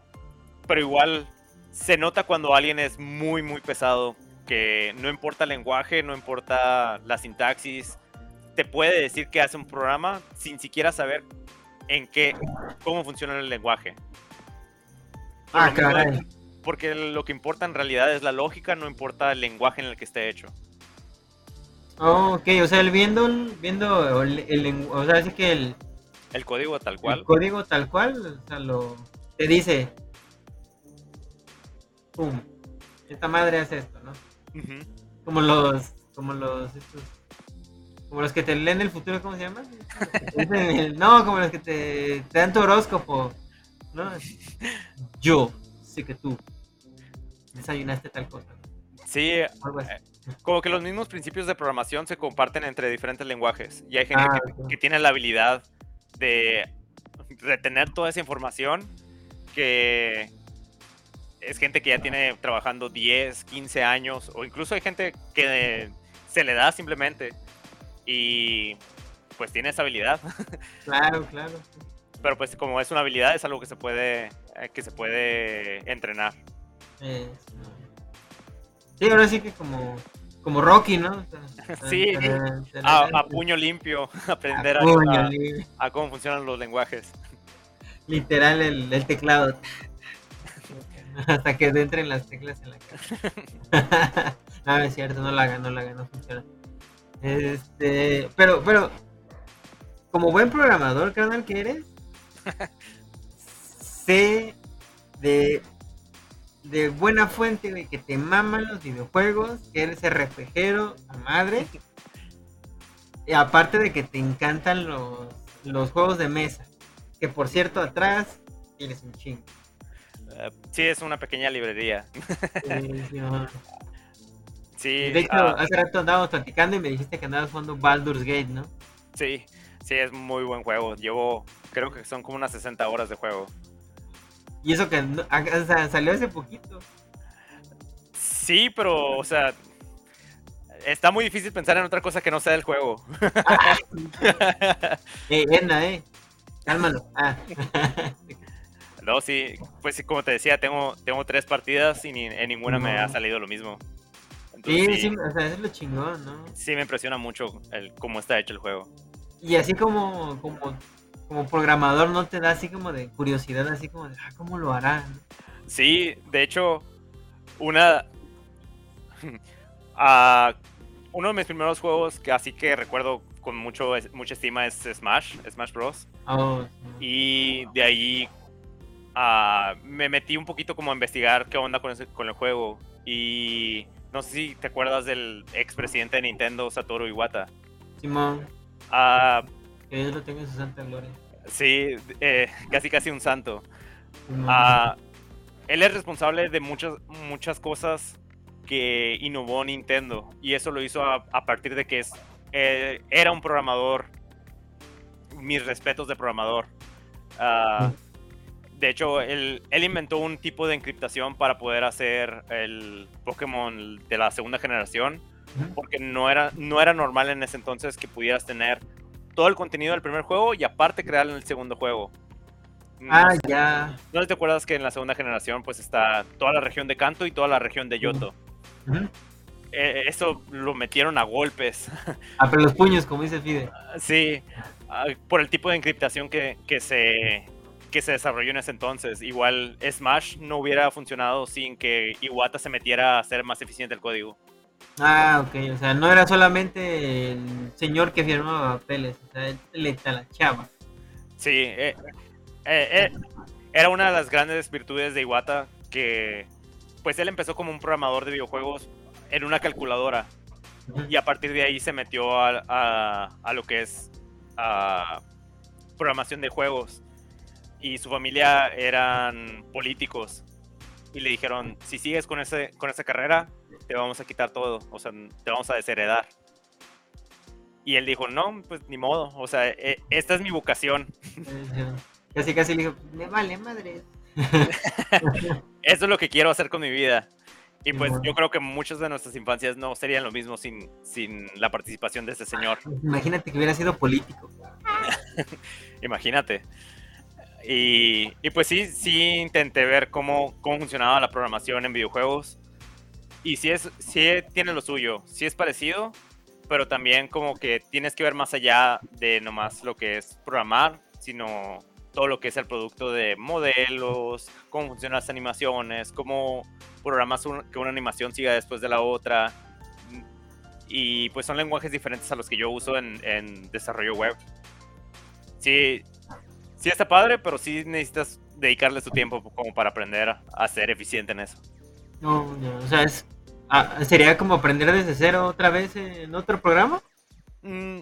pero igual se nota cuando alguien es muy, muy pesado, que no importa el lenguaje, no importa la sintaxis, te puede decir que hace un programa sin siquiera saber en qué, cómo funciona el lenguaje. Ah, lo de- caray. Porque lo que importa en realidad es la lógica, no importa el lenguaje en el que esté hecho. Oh, ok, o sea, el viendo, viendo el, el o sea, así que el, El código tal el cual. código tal cual, o sea, lo te dice, pum, esta madre hace esto, ¿no? Como los, como los, estos, como los que te leen el futuro, ¿cómo se el- no, como los que te, te dan tu horóscopo, ¿no? Yo sé que tú desayunaste tal cosa. Sí, así. como que los mismos principios de programación se comparten entre diferentes lenguajes. Y hay gente Ah, que, que tiene la habilidad de retener toda esa información, que es gente que ya tiene trabajando 10, 15 años, o incluso hay gente que se le da simplemente y pues tiene esa habilidad. Claro, claro. Pero pues como es una habilidad, es algo que se puede, eh, que se puede entrenar. Eh, sí, ahora sí que como como Rocky, ¿no? Sí, a, puño limpio, aprender a, cómo funcionan los lenguajes. Literal, el, teclado. Hasta que entren las teclas en la casa. no, es cierto, no la hagan, no la hagan, no funciona. Este, pero, pero, como buen programador, carnal, que eres, sé de, de buena fuente, de que te maman los videojuegos, que eres RPGero a madre. Y aparte de que te encantan los, los juegos de mesa. Que por cierto, atrás tienes un chingo. Uh, sí, es una pequeña librería. Sí, de hecho, ah. hace rato andábamos platicando y me dijiste que andabas jugando Baldur's Gate, ¿no? Sí, sí, es muy buen juego. Llevo, creo que son como unas 60 horas de juego. Y eso que salió hace poquito. Sí, pero, o sea, está muy difícil pensar en otra cosa que no sea el juego. eh, eh. Cálmalo. Ah. no, sí, pues como te decía, tengo, tengo tres partidas y en ninguna me ha salido lo mismo. sí, sí, o sea, es lo chingón, ¿no? Sí, me impresiona mucho el, cómo está hecho el juego. Y así como, como, como programador, ¿no te da así como de curiosidad, así como de, ah, ¿cómo lo harán? Sí, de hecho, una... uh, uno de mis primeros juegos que así que recuerdo con mucho, mucha estima es Smash, Smash Bros. Oh, y de ahí uh, me metí un poquito como a investigar qué onda con, con el juego. Y no sé si te acuerdas del expresidente de Nintendo, Satoru Iwata. Simón. Uh, que Dios lo tenga en su santa gloria. Sí, eh, casi casi un santo. Uh, él es responsable de muchas, muchas cosas que innovó Nintendo. Y eso lo hizo a, partir de que es, eh, era un programador. Mis respetos de programador. Ah, de hecho, él, él, inventó un tipo de encriptación para poder hacer el Pokémon de la segunda generación. Porque no era, no era normal en ese entonces que pudieras tener todo el contenido del primer juego y aparte crear en el segundo juego. ah, ya. ¿No te acuerdas que en la segunda generación pues está toda la región de Kanto y toda la región de Yoto? Eh, eso lo metieron a golpes. A pero los puños, como dice Fide. Sí, ah, por el tipo de encriptación que, que, se, que se desarrolló en ese entonces. Igual Smash no hubiera funcionado sin que Iwata se metiera a hacer más eficiente el código. Ah, ok, o sea, no era solamente el señor que firmaba papeles, o sea, él le chava. Sí, eh, eh, era una de las grandes virtudes de Iwata que pues él empezó como un programador de videojuegos en una calculadora. Y a partir de ahí se metió a, lo que es programación de juegos. Y su familia eran políticos. Y le dijeron si sigues con ese con esa carrera te vamos a quitar todo o sea te vamos a desheredar y él dijo no pues ni modo o sea e, esta es mi vocación casi casi le dijo me vale madre Eso es lo que quiero hacer con mi vida. Y pues yo creo que muchas de nuestras infancias no serían lo mismo sin, sin la participación de ese señor. Imagínate que hubiera sido político. Imagínate. Y, pues sí, sí intenté ver cómo, cómo funcionaba la programación en videojuegos. Y sí, es, sí tiene lo suyo, sí es parecido, pero también como que tienes que ver más allá de nomás lo que es programar, sino todo lo que es el producto de modelos, cómo funcionan las animaciones, cómo programas que una animación siga después de la otra. Y pues son lenguajes diferentes a los que yo uso en, desarrollo web. Sí, sí está padre, pero sí necesitas dedicarle tu tiempo como para aprender a ser eficiente en eso. No, o sea, ah, ¿sería como aprender desde cero otra vez en otro programa? Mm,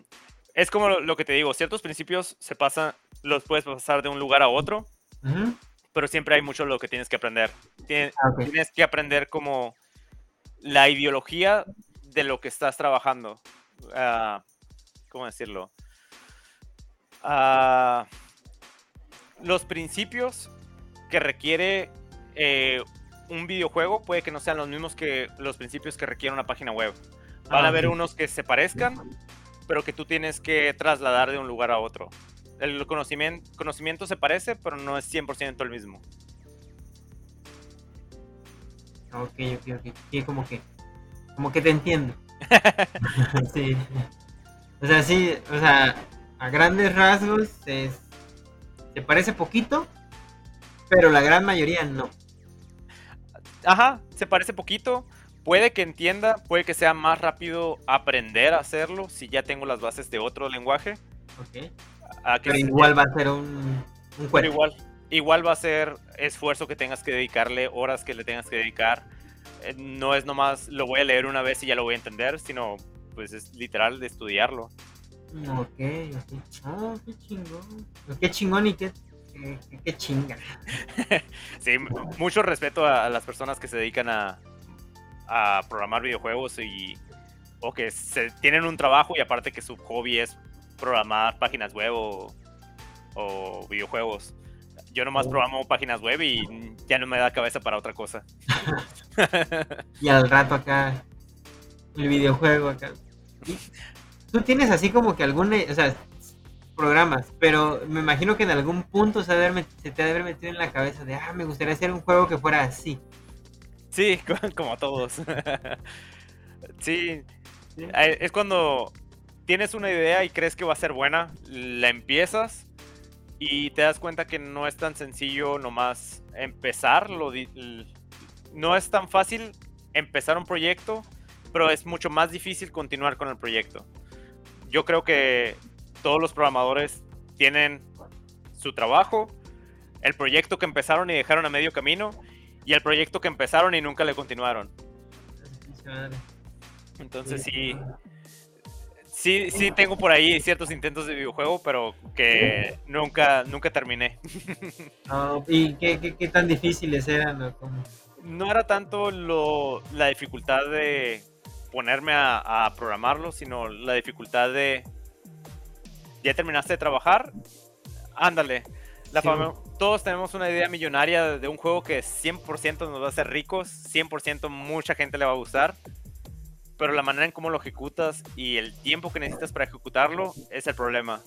es como lo, que te digo, ciertos principios se pasan, los puedes pasar de un lugar a otro, pero siempre hay mucho lo que tienes que aprender. Ah, tienes, que aprender como la ideología de lo que estás trabajando. Ah, ¿Cómo decirlo? Los principios que requiere eh, un videojuego puede que no sean los mismos que los principios que requiere una página web. Van a haber unos que se parezcan, pero que tú tienes que trasladar de un lugar a otro el conocimiento, conocimiento se parece, pero no es 100% el mismo. Ok, ok, ok. Sí, como que, como que te entiendo. sí. O sea, sí, o sea, a grandes rasgos es, se parece poquito, pero la gran mayoría no. Ajá, se parece poquito. Puede que entienda, puede que sea más rápido aprender a hacerlo si ya tengo las bases de otro lenguaje. Ok. pero igual va a ser un, un igual, igual va a ser esfuerzo que tengas que dedicarle, horas que le tengas que dedicar. Eh, no es nomás lo voy a leer una vez y ya lo voy a entender, sino pues es literal de estudiarlo. Ok, ok. Oh, qué chingón. Qué chingón y qué, qué, chinga. sí, mucho respeto a, las personas que se dedican a, a programar videojuegos y o que se, tienen un trabajo y aparte que su hobby es programar páginas web o, o videojuegos. Yo nomás oh. programo páginas web y ya no me da cabeza para otra cosa. y al rato acá, el videojuego acá. Tú tienes así como que algún, o sea, programas, pero me imagino que en algún punto se, se te ha de haber metido en la cabeza de, ah, me gustaría hacer un juego que fuera así. Sí, como todos. sí, eh, es cuando tienes una idea y crees que va a ser buena, la empiezas y te das cuenta que no es tan sencillo nomás empezar, no es tan fácil empezar un proyecto, pero es mucho más difícil continuar con el proyecto. Yo creo que todos los programadores tienen su trabajo, el proyecto que empezaron y dejaron a medio camino, y el proyecto que empezaron y nunca le continuaron. Entonces sí, sí, sí tengo por ahí ciertos intentos de videojuego, pero que nunca, nunca terminé. ¿Y qué, tan difíciles eran? No era tanto lo, la dificultad de ponerme a, programarlo, sino la dificultad de... ¿Ya terminaste de trabajar? Ándale. La todos tenemos una idea millonaria de un juego que 100% nos va a hacer ricos, 100% mucha gente le va a gustar pero la manera en cómo lo ejecutas y el tiempo que necesitas para ejecutarlo es el problema.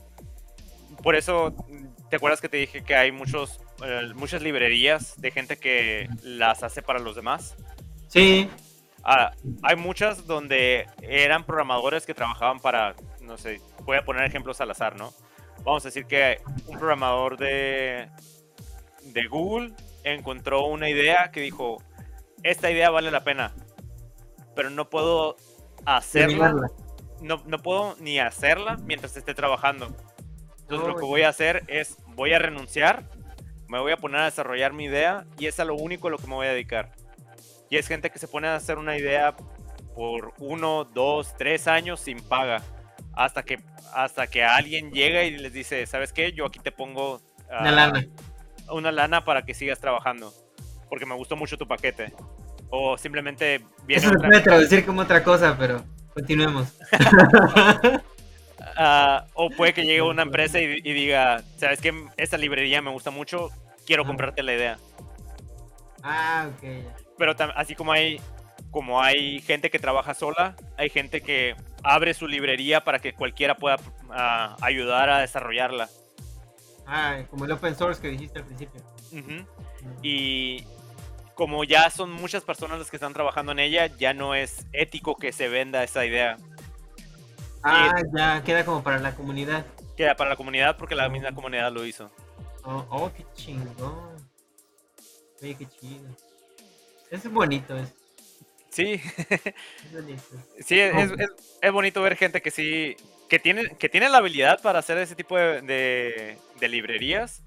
Por eso, ¿te acuerdas que te dije que hay muchos, eh, muchas librerías de gente que las hace para los demás? Sí. Ah, hay muchas donde eran programadores que trabajaban para, no sé, voy a poner ejemplos al azar, ¿no? Vamos a decir que un programador de, de Google encontró una idea que dijo, esta idea vale la pena pero no puedo hacerla. No, no, puedo ni hacerla mientras esté trabajando. Entonces lo que voy a hacer es, voy a renunciar, me voy a poner a desarrollar mi idea y es a lo único a lo que me voy a dedicar. Y es gente que se pone a hacer una idea por uno, dos, tres años sin paga. Hasta que, hasta que alguien llega y les dice, ¿sabes qué? Yo aquí te pongo una lana. Una lana para que sigas trabajando. Porque me gustó mucho tu paquete. O simplemente viene. Eso se puede traducir como otra cosa, pero continuemos. Ah, o puede que llegue una empresa y, diga, ¿sabes qué? Esta librería me gusta mucho, quiero comprarte la idea. Ah, ok. Pero así como hay, como hay gente que trabaja sola, hay gente que abre su librería para que cualquiera pueda ah, ayudar a desarrollarla. Ah, como el open source que dijiste al principio. Y como ya son muchas personas las que están trabajando en ella, ya no es ético que se venda esa idea. Ah, ya, queda como para la comunidad. Queda para la comunidad porque la misma comunidad lo hizo. Oh, oh qué chingón. Oye, qué chido. Es bonito, es. Sí. es bonito. Sí, es, es, bonito ver gente que sí, que tiene, que tiene la habilidad para hacer ese tipo de, de, librerías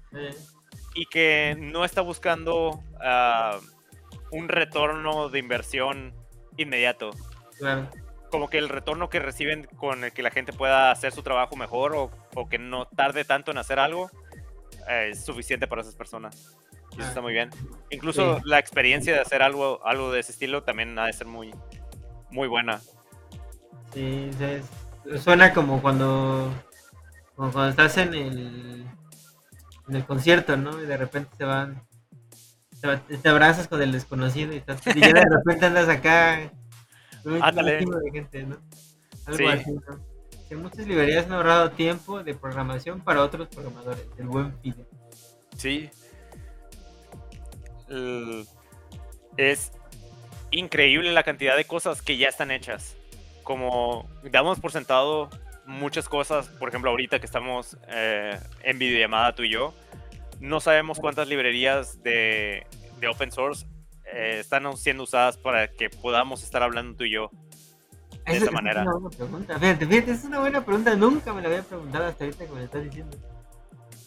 y que no está buscando uh, un retorno de inversión inmediato. Como que el retorno que reciben con el que la gente pueda hacer su trabajo mejor o, que no tarde tanto en hacer algo eh, es suficiente para esas personas. Eso está muy bien. Incluso la experiencia de hacer algo, algo de ese estilo también ha de ser muy, muy buena. Sí, suena como cuando, como cuando estás en el, en el concierto, ¿no? Y de repente se van te, abrazas con el desconocido y, estás, y ya de repente andas acá. Ándale. De gente, ¿no? Algo así, ¿no? Que muchas librerías han ahorrado tiempo de programación para otros programadores. El buen pide. Sí. Es increíble la cantidad de cosas que ya están hechas. como damos por sentado muchas cosas, por ejemplo, ahorita que estamos eh, en videollamada tú y yo, no sabemos cuántas librerías de, de open source eh, están siendo usadas para que podamos estar hablando tú y yo de Esa- manera. Es una buena pregunta. Fíjate, fíjate, es una buena pregunta. Nunca me la había preguntado hasta ahorita que me estás diciendo.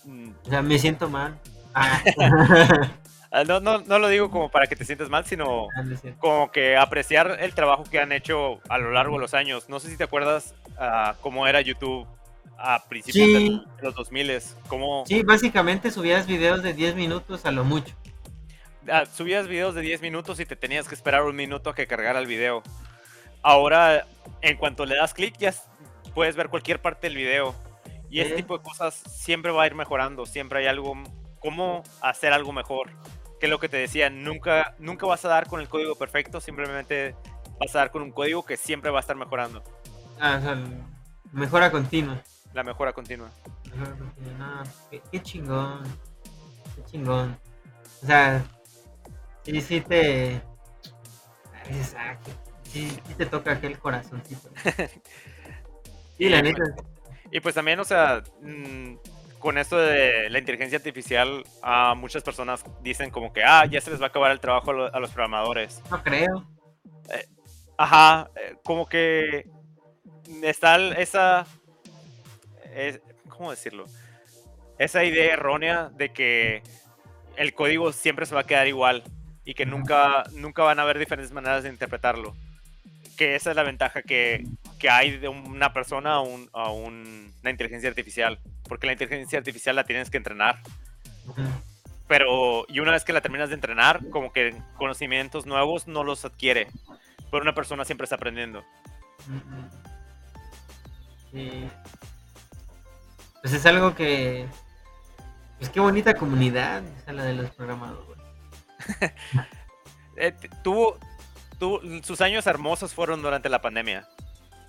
Mm, O sea, me siento mal. Ah, No, no, no lo digo como para que te sientas mal, sino Ah, como que apreciar el trabajo que han hecho a lo largo de los años. No sé si te acuerdas ah, cómo era YouTube a principios Sí. de los 2000 cómo Sí, básicamente subías videos de 10 minutos a lo mucho. ah, subías videos de 10 minutos y te tenías que esperar un minuto a que cargara el video. Ahora, en cuanto le das clic, ya puedes ver cualquier parte del video. Y ese Sí. tipo de cosas siempre va a ir mejorando. Siempre hay algo, cómo hacer algo mejor. Que es lo que te decía, nunca, nunca vas a dar con el código perfecto, simplemente vas a dar con un código que siempre va a estar mejorando. Ah, o sea, mejora continua. La mejora continua. Mejora continua. No, qué, qué chingón. Qué chingón. O sea, sí, sí te. Exacto. Sí, sí te toca aquel corazoncito. Sí, la Y, neta. Y pues también, o sea, mm, con esto de la inteligencia artificial, a muchas personas dicen como que, ah, ya se les va a acabar el trabajo a, lo- a los programadores. No creo. Ajá, eh, como que está esa, es- ¿cómo decirlo? Esa idea errónea de que el código siempre se va a quedar igual y que nunca, nunca van a haber diferentes maneras de interpretarlo. Que esa es la ventaja que, que hay de una persona a, un- a un- una inteligencia artificial. Porque la inteligencia artificial la tienes que entrenar. Pero, y una vez que la terminas de entrenar, como que conocimientos nuevos no los adquiere. Pero una persona siempre está aprendiendo. Sí. Pues es algo que. Pues qué bonita comunidad, o sea, la de los programadores. Eh, tuvo, tuvo- sus años hermosos fueron durante la pandemia.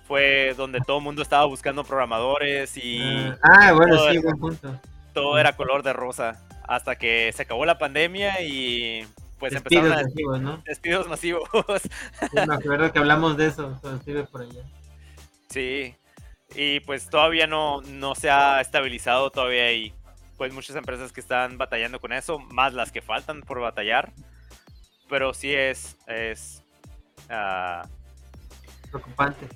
Fue donde todo el mundo estaba buscando programadores y Ah, bueno, todo sí, buen punto. todo era color de rosa. Hasta que se acabó la pandemia y pues Despidos empezaron a masivos, ¿no? despidos masivos. Sí, me acuerdo que hablamos de eso por allá. sí. Y pues todavía no, no se ha estabilizado, todavía hay pues muchas empresas que están batallando con eso, más las que faltan por batallar. Pero sí es, es ah, Preocupante.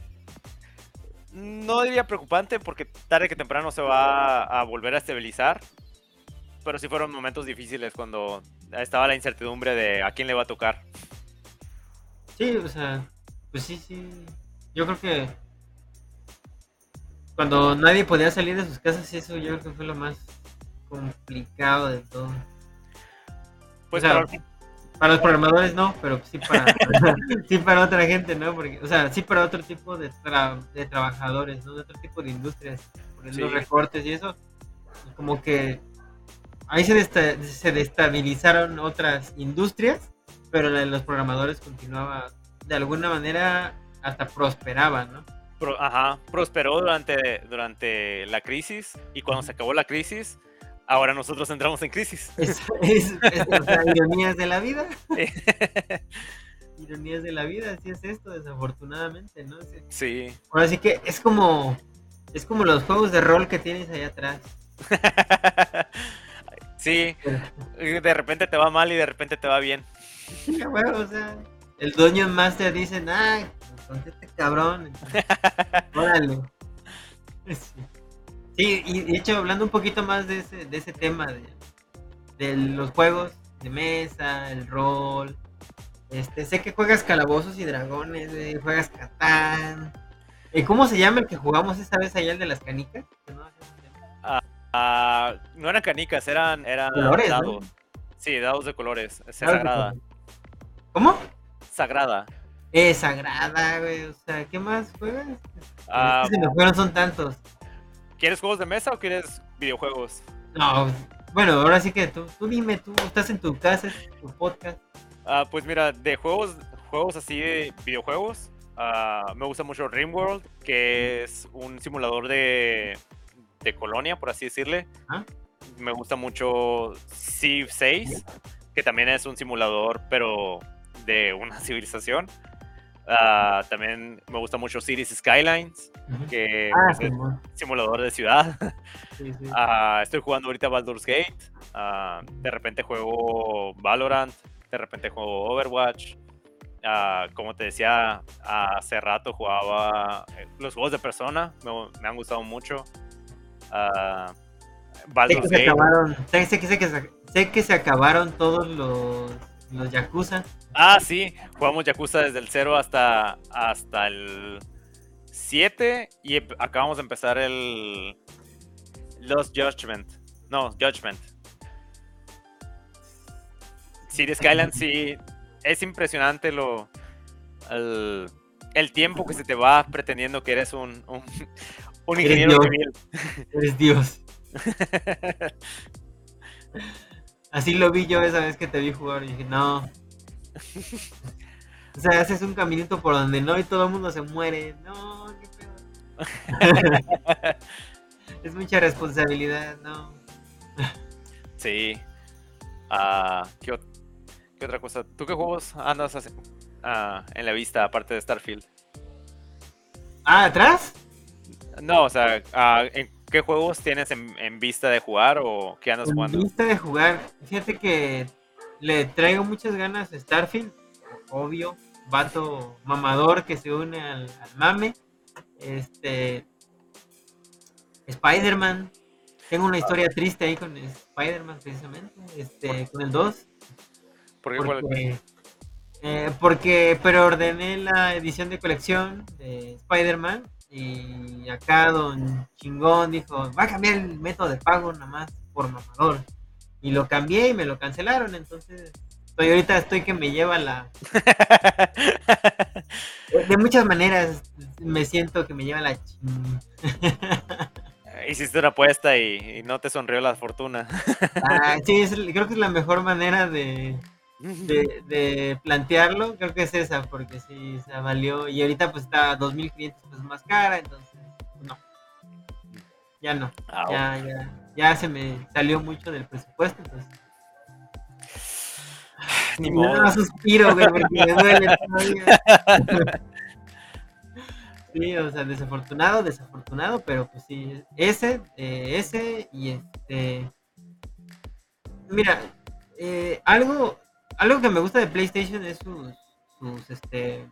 No diría preocupante porque tarde que temprano se va a volver a estabilizar. Pero sí fueron momentos difíciles cuando estaba la incertidumbre de a quién le va a tocar. Sí, o sea, pues sí, sí. Yo creo que cuando nadie podía salir de sus casas, eso yo creo que fue lo más complicado de todo. Pues O sea, pero- Para los programadores no, pero sí para, sí para otra gente, ¿no? Porque, o sea, sí para otro tipo de, tra- de trabajadores, ¿no? De otro tipo de industrias. Por Sí. los recortes y eso, como que ahí se, se destabilizaron otras industrias, pero la de los programadores continuaba, de alguna manera, hasta prosperaba, ¿no? pro- ajá, prosperó durante, durante la crisis y cuando se acabó la crisis, ahora nosotros entramos en crisis. Es, es- es- o sea, ironías de la vida. Ironías de la vida, así es esto, desafortunadamente, ¿no? Sí. Sí. Ahora sí que es como es como los juegos de rol que tienes allá atrás. sí, de repente te va mal y de repente te va bien. Sí, o sea, el dueño master dice, ay, con este cabrón. Órale. Sí. Sí, y de hecho, hablando un poquito más de ese, de ese tema de, de los juegos de mesa, el rol. Este, sé que juegas calabozos y dragones, güey, juegas Catán. ¿Y cómo se llama el que jugamos esta vez allá, el de las canicas? No llama. Ah, no eran canicas, eran, eran Colores, ¿no? dados. Sí, dados de colores. Es Claro que sagrada. ¿Cómo? Sagrada. Eh, sagrada, güey. O sea, ¿qué más juegas? Ah, Es que se me fueron, son tantos. ¿Quieres juegos de mesa o quieres videojuegos? No, bueno, ahora sí que tú, tú dime, tú estás en tu casa, es tu podcast. Ah, pues mira, de juegos, juegos así de videojuegos, ah, me gusta mucho RimWorld, que es un simulador de, de colonia, por así decirle. Ah. Me gusta mucho Civ 6, que también es un simulador, pero de una civilización. Ah, también me gusta mucho Cities Skylines, que ah, es simulador de ciudad. Ah, estoy jugando ahorita Baldur's Gate. de repente juego Valorant. De repente juego Overwatch. como te decía, hace rato jugaba eh, los juegos de persona. Me, han gustado mucho. Baldur's sé que Gate. sé, que, sé que se acabaron todos los los Yakuza. Ah, sí, jugamos Yakuza desde el 0 hasta, hasta el 7 y acabamos de empezar el Lost Judgment. No, Judgment. Sí, de Skyland sí, es impresionante lo el, tiempo que se te va pretendiendo que eres un, un, ingeniero civil. Eres Dios. Así lo vi yo esa vez que te vi jugar y dije, no. O sea, haces un caminito por donde no y todo el mundo se muere. No, qué pedo. es mucha responsabilidad, ¿no? sí. Ah, ¿qué, otra cosa? ¿Tú qué juegos andas uh, en la vista aparte de Starfield? Ah, ¿atrás? No, o sea, uh, ¿en ¿Qué juegos tienes en, vista de jugar o qué andas jugando? En vista de jugar, fíjate que le traigo muchas ganas a Starfield, obvio, vato mamador que se une al, mame. Este. Spider-Man. Tengo una historia triste ahí con Spider-Man, precisamente. Este, con el 2. ¿Por qué? Porque, eh, porque preordené la edición de colección de Spider-Man y acá don chingón dijo, va a cambiar el método de pago nada más por mamador. Y lo cambié y me lo cancelaron, entonces estoy ahorita estoy que me lleva la... de muchas maneras me siento que me lleva la Hiciste una apuesta y, no te sonrió la fortuna. ah, sí, creo que es la mejor manera de, de, plantearlo, creo que es esa, porque sí, se valió. Y ahorita pues está 2.500 pesos más cara, entonces no. Ya no. Ya, ya, ya se me salió mucho del presupuesto, entonces. Ni modo. suspiro, güey, porque me duele todavía. sí, o sea, desafortunado, desafortunado, pero pues sí, ese, eh, ese y este. Mira, eh, algo algo que me gusta de PlayStation es sus, sus, este,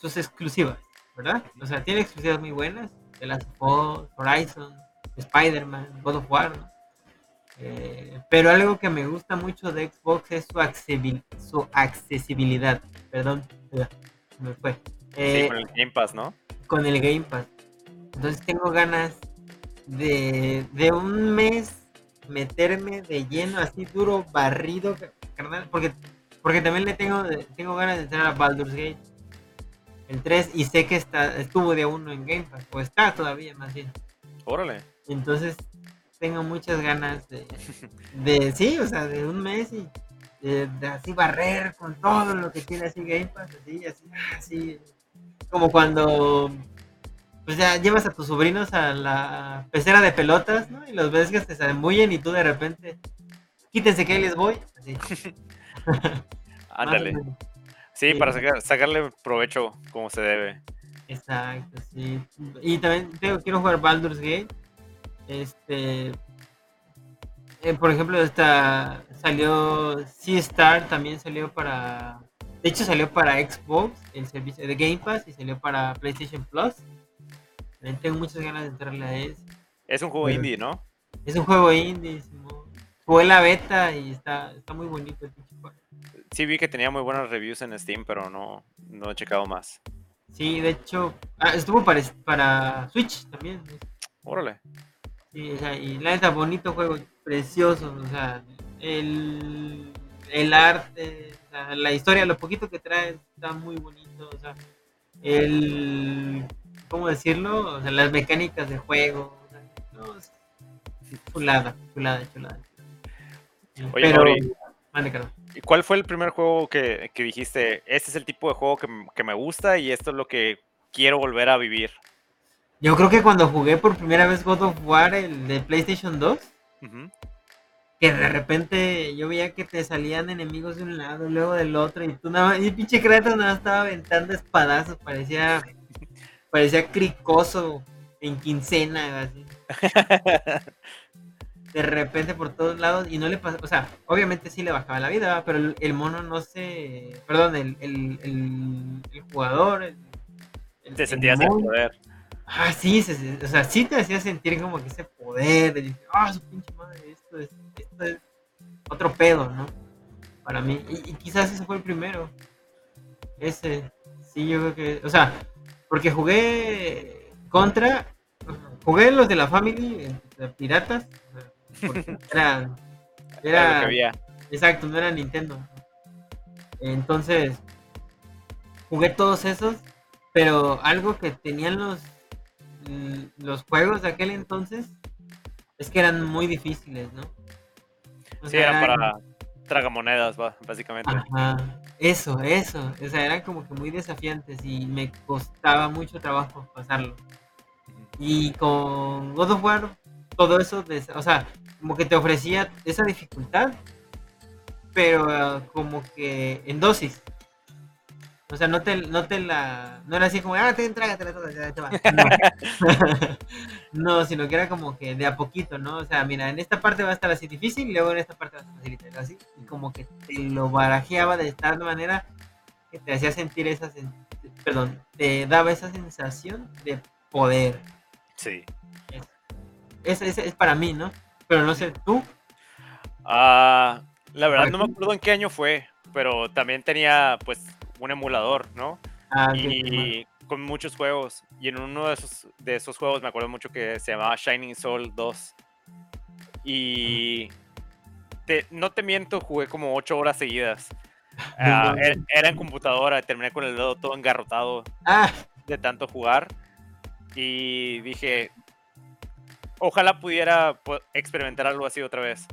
sus exclusivas, ¿verdad? O sea, tiene exclusivas muy buenas. Of Us, Horizon, Spider-Man, God of War, eh, pero algo que me gusta mucho de Xbox es su, su accesibilidad. Perdón, me fue. sí, eh, con el Game Pass, ¿no? Con el Game Pass. Entonces tengo ganas de, de un mes meterme de lleno, así duro, barrido, carnal, porque porque también le tengo, tengo ganas de entrar a Baldur's Gate. El 3 y sé que está, estuvo de uno en Game Pass, o está todavía más bien. Órale. Entonces tengo muchas ganas de, de sí, o sea, de un mes y de, así barrer con todo lo que tiene así Game Pass, así, así, así. Como cuando pues ya llevas a tus sobrinos a la pecera de pelotas, ¿no? Y los ves que se zambullen y tú de repente, quítense que ahí les voy, así. Ándale. Sí, para sacarle provecho como se debe. Exacto, sí. Y también tengo, quiero jugar Baldur's Gate. Este. Eh, por ejemplo, esta salió Sea Star también salió para. De hecho, salió para Xbox, el servicio de Game Pass, y salió para PlayStation Plus. También tengo muchas ganas de entrarle a ese. Es un juego indie, ¿no? Es un juego indie, Jugué la beta y está, está muy bonito el Sí, vi que tenía muy buenas reviews en Steam, pero no, no he checado más. Sí, de hecho, ah, estuvo para, para Switch también. Órale. Sí, o sea, y la neta, bonito juego, precioso, o sea, el, el arte, la historia, lo poquito que trae está muy bonito, o sea, el, ¿cómo decirlo? O sea, las mecánicas de juego, o sea, no, chulada, chulada, chulada. Oye, Pero, ¿Y cuál fue el primer juego que, dijiste, este es el tipo de juego que, me gusta y esto es lo que quiero volver a vivir? Yo creo que cuando jugué por primera vez God of War, el de PlayStation 2, que de repente yo veía que te salían enemigos de un lado, luego del otro, y tú nada más, y pinche Kratos nada más estaba aventando espadazos, parecía, parecía cricoso en quincena, así. De repente por todos lados, y no le pasó, o sea, obviamente sí le bajaba la vida, pero el, el mono no se, perdón, el, el, el, jugador, Te el sentías sin poder. Ah, sí, se- se- o sea, sí te hacía sentir como que ese poder, de ah, su pinche madre, esto es, esto es otro pedo, ¿no? Para mí, y, y quizás ese fue el primero. Ese, sí, yo creo que, o sea, porque jugué contra, jugué los de la Family, eh, piratas, o sea, porque eran, Era lo que era, había. Exacto, no era Nintendo. Entonces, jugué todos esos, pero algo que tenían los, los juegos de aquel entonces es que eran muy difíciles, ¿no? O Sí, sea, eran para tragamonedas, básicamente. Ajá, eso, eso. O sea, eran como que muy desafiantes y me costaba mucho trabajo pasarlo. Y con God of War, todo eso, o sea, como que te ofrecía esa dificultad, pero ah, como que en dosis. O sea, no te, no te la. No era así como, ah, te trágatela toda, ya te va. No. no, sino que era como que de a poquito, ¿no? O sea, mira, en esta parte va a estar así difícil y luego en esta parte va a estar facilita, así. Y como que te lo barajeaba de tal manera que te hacía sentir esa. sen- Perdón, te daba esa sensación de poder. Sí. Ese es, es para mí, ¿no? Pero no sé, tú. Ah, la verdad no me acuerdo en qué año fue, pero también tenía pues un emulador, ¿no? Ah, y con muchos juegos. Y en uno de esos, de esos juegos me acuerdo mucho que se llamaba Shining Soul 2. Y te- no te miento, jugué como 8 horas seguidas. Ah, era, era en computadora, terminé con el dedo todo engarrotado Ah, de tanto jugar. Y dije, ojalá pudiera pu- experimentar algo así otra vez.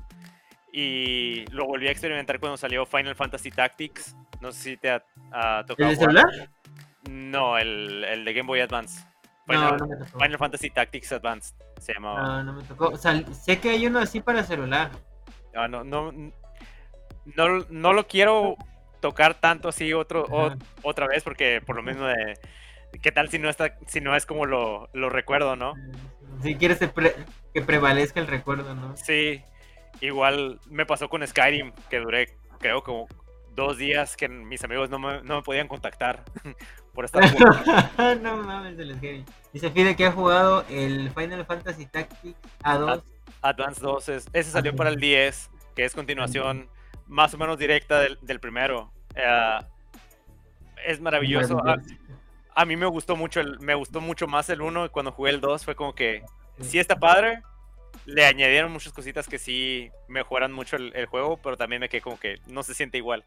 Y lo volví a experimentar cuando salió Final Fantasy Tactics. No sé si te ha, ha ¿el tocado. de celular? No, el, el de Game Boy Advance. Final, no me tocó. Final Fantasy Tactics Advanced se llamaba. No, no me tocó. O sea, sé que hay uno así para celular. Ah, no, no, no, no lo quiero tocar tanto así otro, o- otra vez porque por lo mismo de qué tal si no está si no es como lo, lo recuerdo, ¿no? Si quieres que pre- que prevalezca el recuerdo, ¿no? Sí, igual me pasó con Skyrim que duré creo como dos días que mis amigos no me, no me podían contactar por estar jugando. no mames, el Skyrim. Dice Fide que ha jugado el Final Fantasy Tactics A2. Advance 2 es- ese salió para el 10 que es continuación más o menos directa del, del primero. Eh, es maravilloso. A, a mí me gustó mucho el, me gustó mucho más el 1 y cuando jugué el 2 fue como que sí está padre. Le añadieron muchas cositas que sí mejoran mucho el, juego, pero también me quedé como que no se siente igual.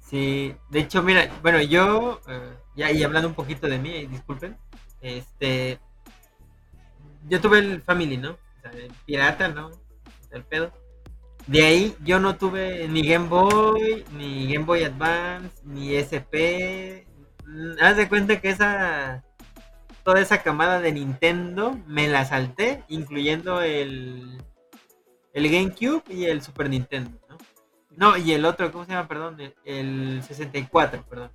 Sí, de hecho, mira, bueno, yo, eh, ya y hablando un poquito de mí, disculpen, este, yo tuve el Family, ¿no? O sea, el pirata, ¿no? El pedo. De ahí yo no tuve ni Game Boy, ni Game Boy Advance, ni SP. Mm, Haz de cuenta que esa, toda esa camada de Nintendo me la salté, incluyendo el, el GameCube y el Super Nintendo, ¿no? No, y el otro, ¿cómo se llama? Perdón, el, el 64, perdón.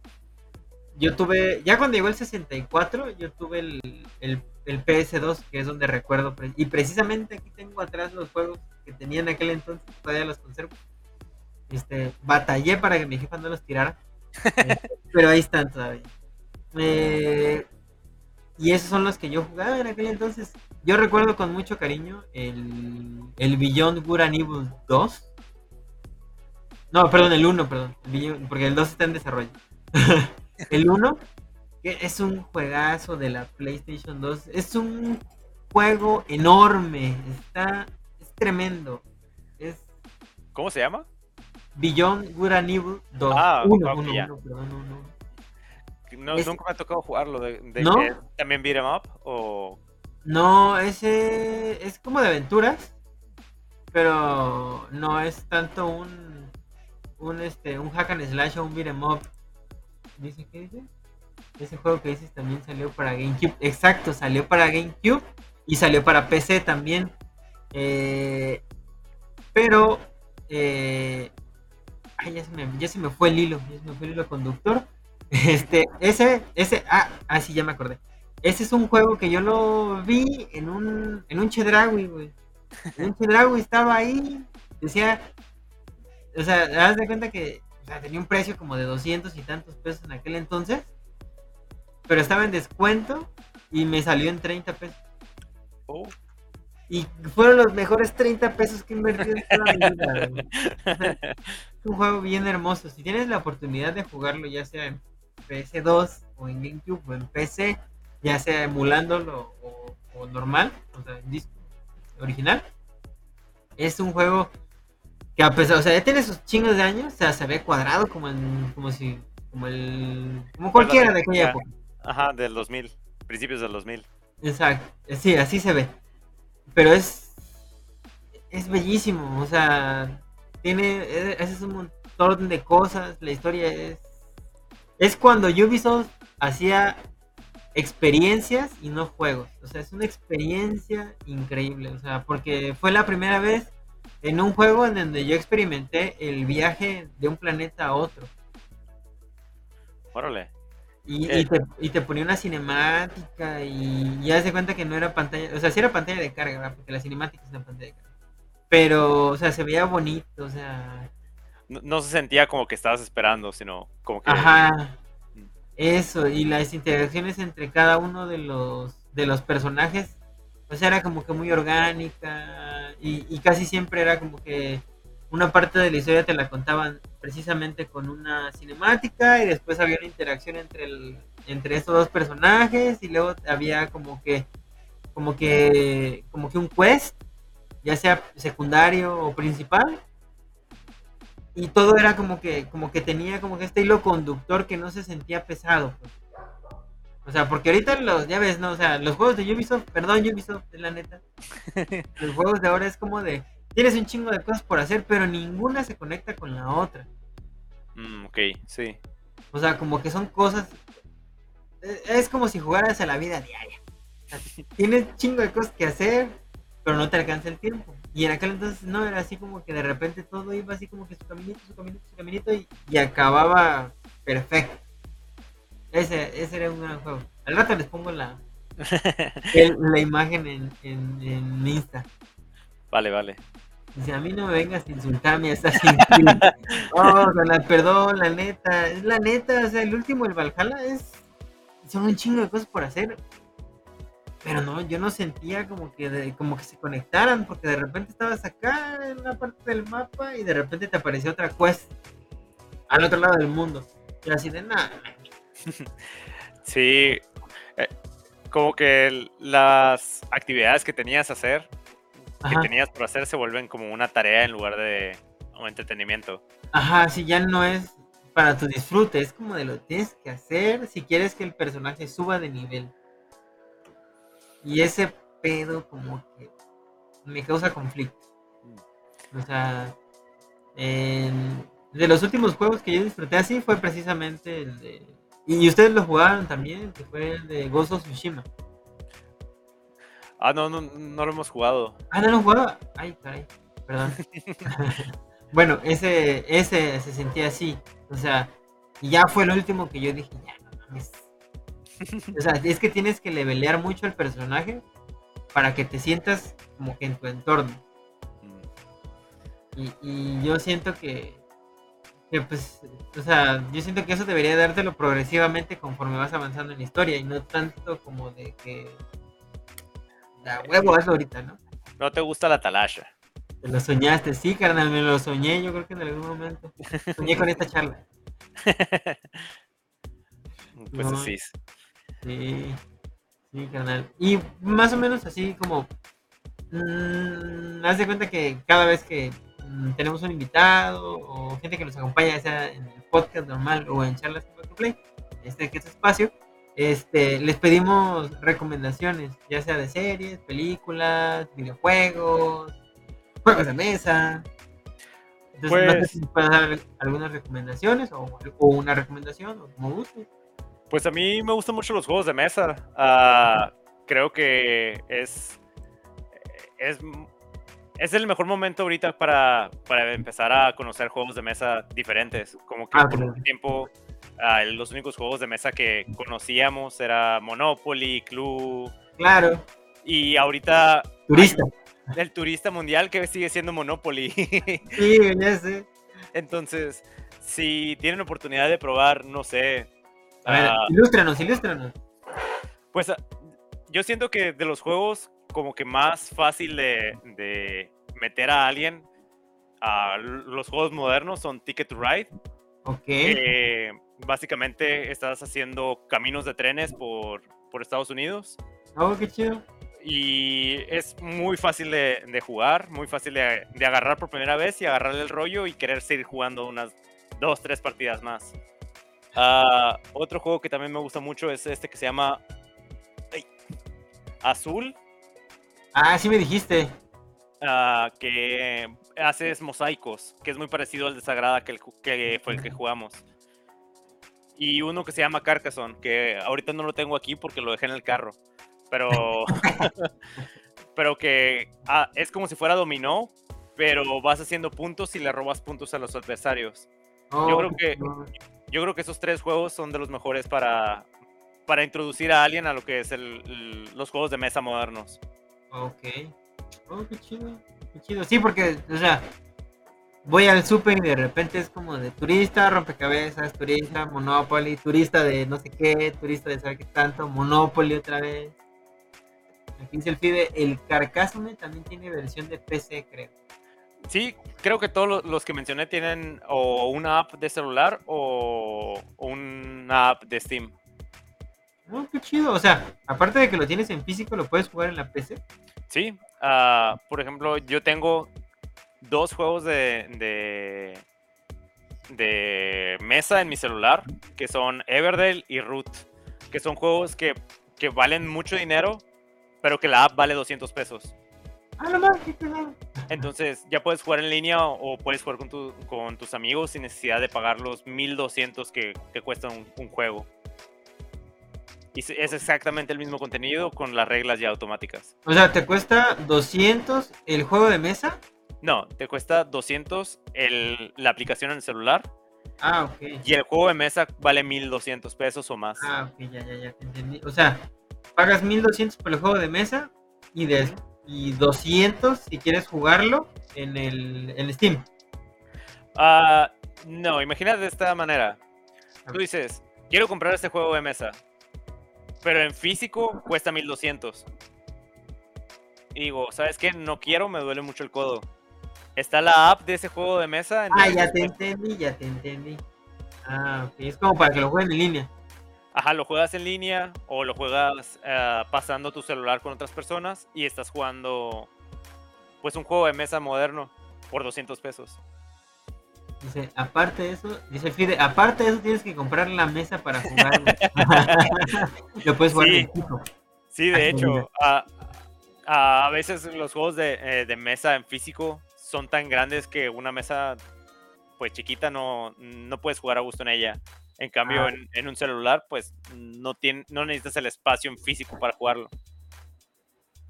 Yo tuve, ya cuando llegó el 64, yo tuve el, el, el PS2, que es donde recuerdo, y precisamente aquí tengo atrás los juegos que tenía en aquel entonces, todavía los conservo. Este, batallé para que mi jefa no los tirara, este, pero ahí están todavía. Eh, y esos son los que yo jugaba en aquel entonces. Yo recuerdo con mucho cariño el, el Beyond Good and Evil 2. No, perdón, el 1, perdón. el porque el 2 está en desarrollo. el 1, que es un juegazo de la PlayStation 2. Es un juego enorme. Está. Es tremendo. Es ¿Cómo se llama? Beyond Good and Evil 2. Ah, 1, ok, 1, ya. 1, perdón, 1. No, Es- Nunca me ha tocado jugarlo. De, de ¿No? que ¿También beat 'em up? O... No, ese es como de aventuras, pero no es tanto un un este un hack and slash o un beat 'em up. ¿Dice qué dice? Ese juego que dices también salió para GameCube. Exacto, salió para GameCube y salió para PC también. Eh, Pero, eh, ay, ya se, me, ya se me fue el hilo, ya se me fue el hilo conductor. Este, ese, ese, ah, ah, sí, ya me acordé. Ese es un juego que yo lo vi en un, en un Chedraui, güey. En un Chedraui estaba ahí, decía, o sea, das de cuenta que o sea, tenía un precio como de 200 y tantos pesos en aquel entonces, pero estaba en descuento y me salió en 30 pesos. Oh. Y fueron los mejores 30 pesos que invertí en toda mi vida. güey. O sea, es un juego bien hermoso. Si tienes la oportunidad de jugarlo, ya sea en PS2 o en GameCube o en PC, ya sea emulándolo o, o normal, o sea, en disco original, es un juego que a pesar, o sea, ya tiene sus chingos de años, o sea, se ve cuadrado como en, como si, como el, como cualquiera de aquella época. Ajá, del 2000, principios del 2000. Exacto, sí, así se ve. Pero es es bellísimo, o sea, tiene es, es un montón de cosas, la historia es es cuando Ubisoft hacía experiencias y no juegos. O sea, es una experiencia increíble, o sea, porque fue la primera vez en un juego en donde yo experimenté el viaje de un planeta a otro. Órale. Y, Eh. y te, y te ponía una cinemática y ya se cuenta que no era pantalla, o sea, sí era pantalla de carga, ¿verdad? porque la cinemática es una pantalla de carga. Pero, o sea, se veía bonito, o sea, No, no se sentía como que estabas esperando, sino como que... ajá, eso, y las interacciones entre cada uno de los, de los personajes, sea, era como que muy orgánica y, y casi siempre era como que una parte de la historia te la contaban precisamente con una cinemática y después había una interacción entre el, entre estos dos personajes y luego había como que como que como que un quest ya sea secundario o principal y todo era como que como que tenía como que este hilo conductor que no se sentía pesado pues. o sea porque ahorita los ya ves no o sea los juegos de Ubisoft perdón Ubisoft es la neta los juegos de ahora es como de tienes un chingo de cosas por hacer pero ninguna se conecta con la otra Mm, ok, sí. o sea, como que son cosas. eh, Es como si jugaras a la vida diaria. O sea, tienes chingo de cosas que hacer, pero no te alcanza el tiempo. Y en aquel entonces no, era así como que de repente todo iba así como que su caminito, su caminito, su caminito y, y acababa perfecto. Ese, ese era un gran juego. Al rato les pongo la, el- la imagen en, en, en Insta. Vale, vale. Dice, a mí no me vengas a insultarme hasta sin. Oh, la, perdón, la neta. Es la neta, o sea, el último, el Valhalla, es. Son un chingo de cosas por hacer. Pero no, yo no sentía como que de- como que se conectaran, porque de repente estabas acá en una parte del mapa y de repente te apareció otra quest al otro lado del mundo. Y así de nada. Sí, eh, como que las actividades que tenías a hacer, que tenías por hacer, se vuelven como una tarea en lugar de un entretenimiento. ajá, si ya no es para tu disfrute, es como de lo tienes que hacer si quieres que el personaje suba de nivel. Y ese pedo como que me causa conflicto. O sea, de los últimos juegos que yo disfruté así fue precisamente el de... Y ustedes lo jugaron también, que fue el de Ghost of Tsushima. Ah, no, no, no lo hemos jugado. Ah, no lo jugaba. Ay, caray, perdón. bueno, ese, ese se sentía así. O sea, y ya fue el último que yo dije, ya, no mames. O sea, es que tienes que levelear mucho al personaje para que te sientas como que en tu entorno. Mm, Y, y yo siento que, que, pues, o sea, yo siento que eso debería dártelo progresivamente conforme vas avanzando en la historia y no tanto como de que, da huevo, hazlo ahorita, ¿no? No te gusta la talasha. Te lo soñaste, sí, carnal, me lo soñé, yo creo que en algún momento. Soñé con esta charla. Pues No. así es. Sí, sí, carnal. Y más o menos así como, mm, haz de cuenta que cada vez que mm, tenemos un invitado o gente que nos acompaña, ya sea en el podcast normal o en charlas con Paco Play, este que es espacio, este, les pedimos recomendaciones, ya sea de series, películas, videojuegos, juegos de mesa. Entonces, no sé Pues- si nos puedes dar algunas recomendaciones o, o una recomendación, o como gustes. Pues a mí me gustan mucho los juegos de mesa. Ah, creo que es, es, es el mejor momento ahorita para, para empezar a conocer juegos de mesa diferentes. Como que Ah, por un tiempo ah, los únicos juegos de mesa que conocíamos era Monopoly, Clue. Claro, Y ahorita turista. el turista mundial que sigue siendo Monopoly. Sí, ya sé. Entonces, si tienen oportunidad de probar, no sé. A ver, ah, ilústranos, ilústranos. Pues ah, yo siento que de los juegos como que más fácil de, de meter a alguien a los juegos modernos son Ticket to Ride. Ok. que básicamente estás haciendo caminos de trenes por, por Estados Unidos Oh, qué chido. y es muy fácil de, de jugar, muy fácil de, de agarrar por primera vez y agarrarle el rollo y querer seguir jugando unas dos, tres partidas más. Ah, otro juego que también me gusta mucho es este que se llama ay, Azul, Ah, sí me dijiste. ah, que haces mosaicos, que es muy parecido al de Sagrada que, el ju- que fue el que jugamos. Y uno que se llama Carcassonne, que ahorita no lo tengo aquí porque lo dejé en el carro. Pero, pero que ah, es como si fuera dominó, pero vas haciendo puntos y le robas puntos a los adversarios. Oh, creo que-. Yo creo que esos tres juegos son de los mejores para, para introducir a alguien a lo que es el- los juegos de mesa modernos. Ok. Oh, qué chido. Qué chido. Sí, porque, o sea, voy al súper y de repente es como de turista, rompecabezas, turista, Monopoly, turista de no sé qué, turista de saber qué tanto, Monopoly otra vez. Aquí dice el FIDE, el Carcassonne también tiene versión de PC, creo. Sí, creo que todos lo- los que mencioné tienen o una app de celular o una app de Steam. Oh, qué chido. O sea, aparte de que lo tienes en físico, lo puedes jugar en la PC. Sí, ah, por ejemplo, yo tengo dos juegos de, de, de mesa en mi celular, que son Everdale y Root, que son juegos que, que valen mucho dinero, pero que la app vale 200 pesos. Ah, no más. Entonces ya puedes jugar en línea o puedes jugar con, tu- con tus amigos sin necesidad de pagar los 1200 que, que cuesta un, un juego. Y es- exactamente el mismo contenido con las reglas ya automáticas. O sea, te cuesta 200 el juego de mesa. No, te cuesta 200 el- la aplicación en el celular Ah, ok. y el juego de mesa vale 1200 pesos o más. Ah, ok, ya, ya, ya, te entendí. O sea, pagas 1200 por el juego de mesa y, de, y 200 si quieres jugarlo en el en Steam. Ah, no, imagínate de esta manera. A Tú dices, quiero comprar este juego de mesa, pero en físico cuesta 1200. Y digo, ¿sabes qué? No quiero, me duele mucho el codo. Está la app de ese juego de mesa. Ah, ya te entendí, ya te entendí. Ah, ok. Es como para que lo jueguen en línea. Ajá, lo juegas en línea o lo juegas ah, pasando tu celular con otras personas y estás jugando pues un juego de mesa moderno por 200 pesos. Dice, aparte de eso, dice Fide, aparte de eso tienes que comprar la mesa para jugarlo. lo puedes jugar Sí. en fijo. Sí, de hecho, a, a- a veces los juegos de, eh, de mesa en físico son tan grandes que una mesa pues chiquita no, no puedes jugar a gusto en ella. En cambio, Ah. en, en un celular, pues no, tiene, no necesitas el espacio en físico para jugarlo.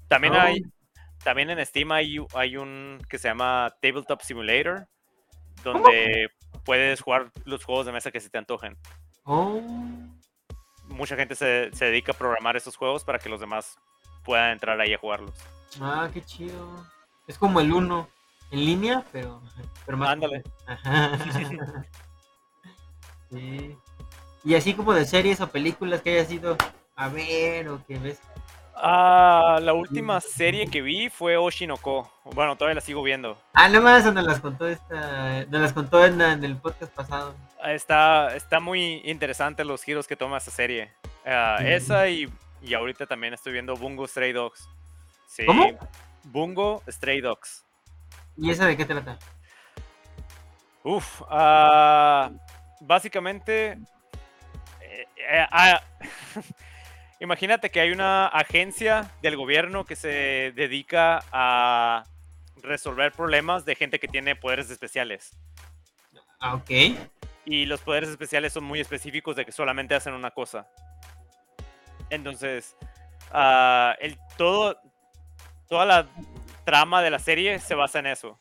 También hay, también en Steam hay, hay un que se llama Tabletop Simulator, donde puedes jugar los juegos de mesa que se te antojen. Oh, Mucha gente se, se dedica a programar esos juegos para que los demás puedan entrar ahí a jugarlos. ah, qué chido. Es como el uno en línea, pero, pero más. Ándale. Sí. Y así como de series o películas que hayas ido a ver o que ves. Ah, la última serie que vi fue Oshinoko. Bueno, todavía la sigo viendo. Ah, nada más nos las contó esta, nos las contó en, en el podcast pasado. Ah, Está, está muy interesante los giros que toma esa serie. Ah. Esa y, y ahorita también estoy viendo Bungo Stray Dogs. Sí, ¿Cómo? Bungo Stray Dogs. ¿Y esa de qué trata? Uf, ah, básicamente, eh, eh, ah, imagínate que hay una agencia del gobierno que se dedica a resolver problemas de gente que tiene poderes especiales. Ah, ok. Y los poderes especiales son muy específicos de que solamente hacen una cosa. Entonces, ah, el, todo, toda la, trama de la serie se basa en eso.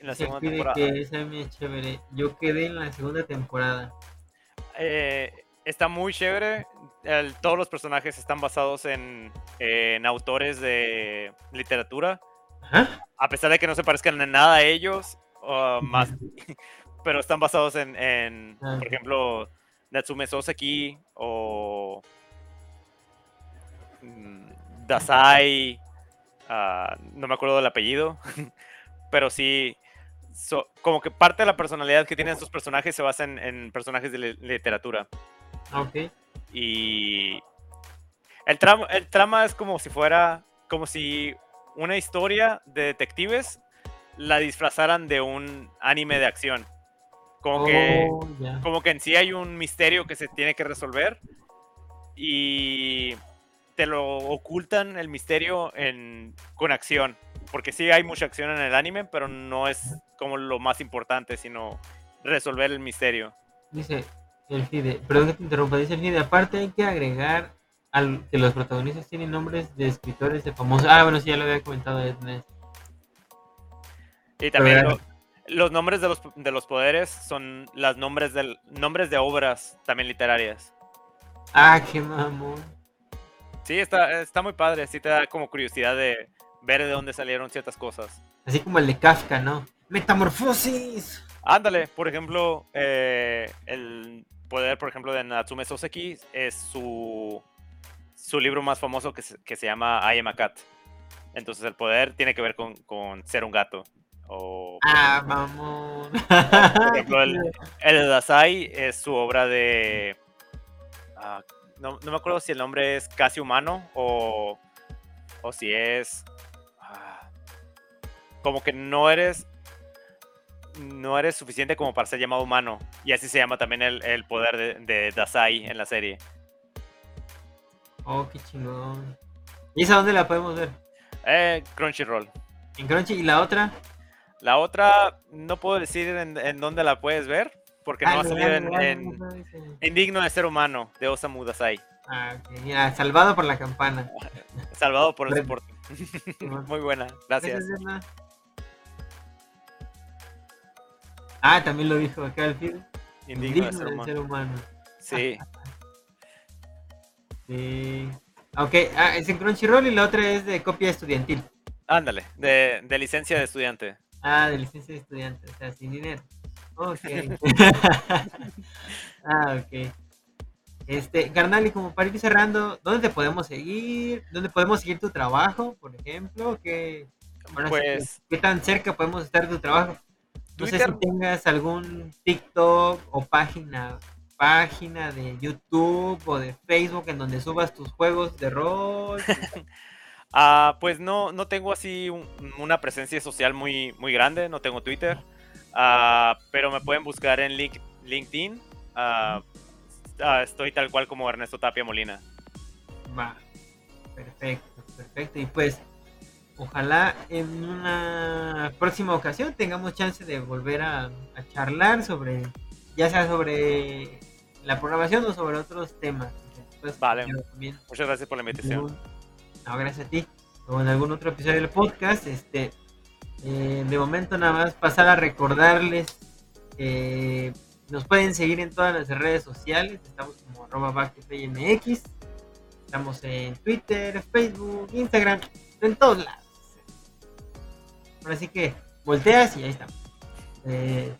En la segunda temporada. Que esa es chévere. Yo quedé en la segunda temporada. Eh, está muy chévere. todos los personajes están basados en, autores de literatura. A pesar de que no se parezcan en nada a ellos, más, pero están basados en, ah, por ejemplo, Natsume Soseki o mm, Dasai, ah, no me acuerdo del apellido, pero sí, como que parte de la personalidad que tienen estos personajes se basa en, personajes de literatura. Ok. Y el trama, el trama es como si fuera, como si una historia de detectives la disfrazaran de un anime de acción. Como, que, oh, como que en sí hay un misterio que se tiene que resolver y te lo ocultan el misterio en, con acción. Porque sí hay mucha acción en el anime, pero no es como lo más importante, sino resolver el misterio. Dice el FIDE, perdón que te interrumpa, dice el FIDE, aparte hay que agregar al, que los protagonistas tienen nombres de escritores de famosos. Ah, bueno, sí, ya lo había comentado. Y también los nombres de los, de los poderes son los nombres, del, nombres de obras también literarias. Ah, qué mamón. Sí, está, está muy padre. Sí te da como curiosidad de ver de dónde salieron ciertas cosas. Así como el de Kafka, ¿no? Metamorfosis. Ándale, por ejemplo, eh, el poder, por ejemplo, de Natsume Soseki es su, su libro más famoso que se, que se llama I Am a Cat. Entonces el poder tiene que ver con, con ser un gato ah, mamón. Por ejemplo, el, el Dasai es su obra de. Ah, no, me acuerdo si el nombre es casi humano o, o si es. Ah, como que no eres. No eres suficiente como para ser llamado humano. Y así se llama también el, poder de, de, Dasai en la serie. Oh, qué chingón. ¿Y esa dónde la podemos ver? Eh, Crunchyroll. ¿En Crunchy? ¿Y la otra? La otra, no puedo decir en, dónde la puedes ver, porque no ha salido en, Indigno de Ser Humano, de Osamu Dazai. Ah, ok. salvado por la campana. salvado por el soporte. Muy buena, gracias. Ah, también lo dijo acá el film. Indigno, de, ser, humano. Sí. sí. Ok, ah, es en Crunchyroll y la otra es de copia estudiantil. Ándale, de, de licencia de estudiante. Ah, de licencia de estudiante, o sea, sin dinero. Ok. ah, ok. Este, carnal, y como para ir cerrando, ¿dónde te podemos seguir? ¿Dónde podemos seguir tu trabajo, por ejemplo? ¿Qué, pues, ¿qué tan cerca podemos estar de tu trabajo? No sé si tengas algún TikTok o página página de YouTube o de Facebook en donde subas tus juegos de rol. Ah, pues no, no tengo así una presencia social muy, muy grande, no tengo Twitter, ah, pero me pueden buscar en LinkedIn. Ah, estoy tal cual como Ernesto Tapia Molina. Va, perfecto, perfecto. Y pues, ojalá en una próxima ocasión tengamos chance de volver a, charlar sobre, ya sea sobre la programación o sobre otros temas. vale, muchas gracias por la invitación gracias a ti. O en algún otro episodio del podcast. Este, eh, de momento nada más pasar a recordarles que nos pueden seguir en todas las redes sociales. Estamos como arroba Estamos en Twitter, Facebook, Instagram, en todos lados. Así que volteas y ahí estamos. Eh,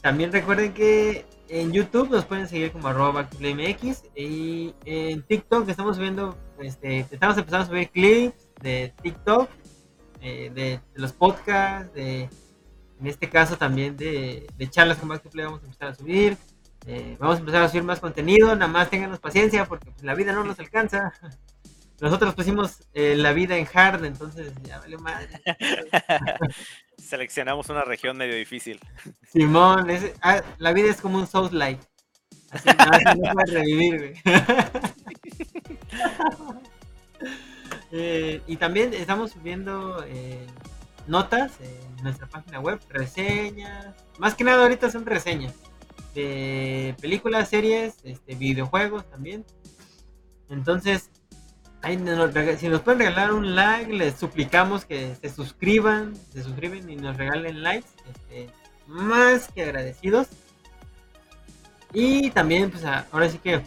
también recuerden que en YouTube nos pueden seguir como arroba MX y en TikTok estamos subiendo, este, estamos empezando a subir clips de TikTok, eh, de, los podcasts, de, en este caso también de, charlas con Back vamos a empezar a subir. Eh, vamos a empezar a subir más contenido, nada más tenganos paciencia porque pues, la vida no nos alcanza. Nosotros pusimos eh, la vida en hard, entonces ya vale madre. Seleccionamos una región medio difícil. Simón, ah, la vida es como un South Light. Así, no, no revivir, güey. Eh, y también estamos subiendo eh, notas en nuestra página web, reseñas. Más que nada ahorita son reseñas de películas, series, este, videojuegos también. Entonces, Si nos pueden regalar un like, les suplicamos que se suscriban, se suscriben y nos regalen likes. Este, más que agradecidos. Y también, pues a- ahora sí que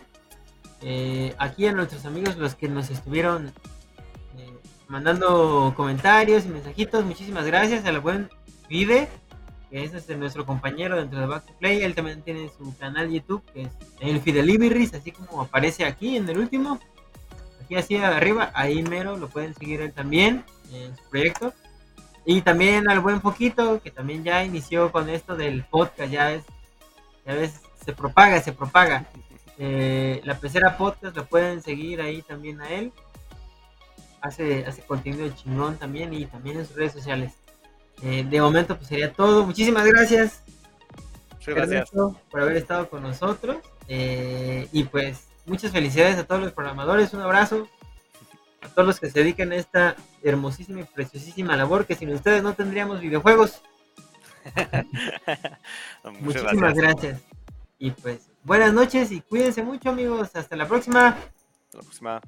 eh, aquí a nuestros amigos, los que nos estuvieron eh, mandando comentarios y mensajitos, muchísimas gracias. Al buen Vide, que es este, nuestro compañero dentro de Back to Play. Él también tiene su canal YouTube, que es el Fideliveries, así como aparece aquí en el último. Aquí así arriba, ahí mero, lo pueden seguir él también en su proyecto. Y también al buen Poquito, que también ya inició con esto del podcast, ya es, ya ves, se propaga, se propaga. Eh, la pecera podcast lo pueden seguir ahí también a él. Hace, hace contenido chingón también y también en sus redes sociales. Eh, de momento pues sería todo. Muchísimas gracias, gracias. Por haber estado con nosotros. Eh, y pues muchas felicidades a todos los programadores. Un abrazo a todos los que se dedican a esta hermosísima y preciosísima labor que sin ustedes no tendríamos videojuegos. Muchísimas gracias. gracias. Y pues buenas noches y cuídense mucho amigos. Hasta la próxima. Hasta la próxima.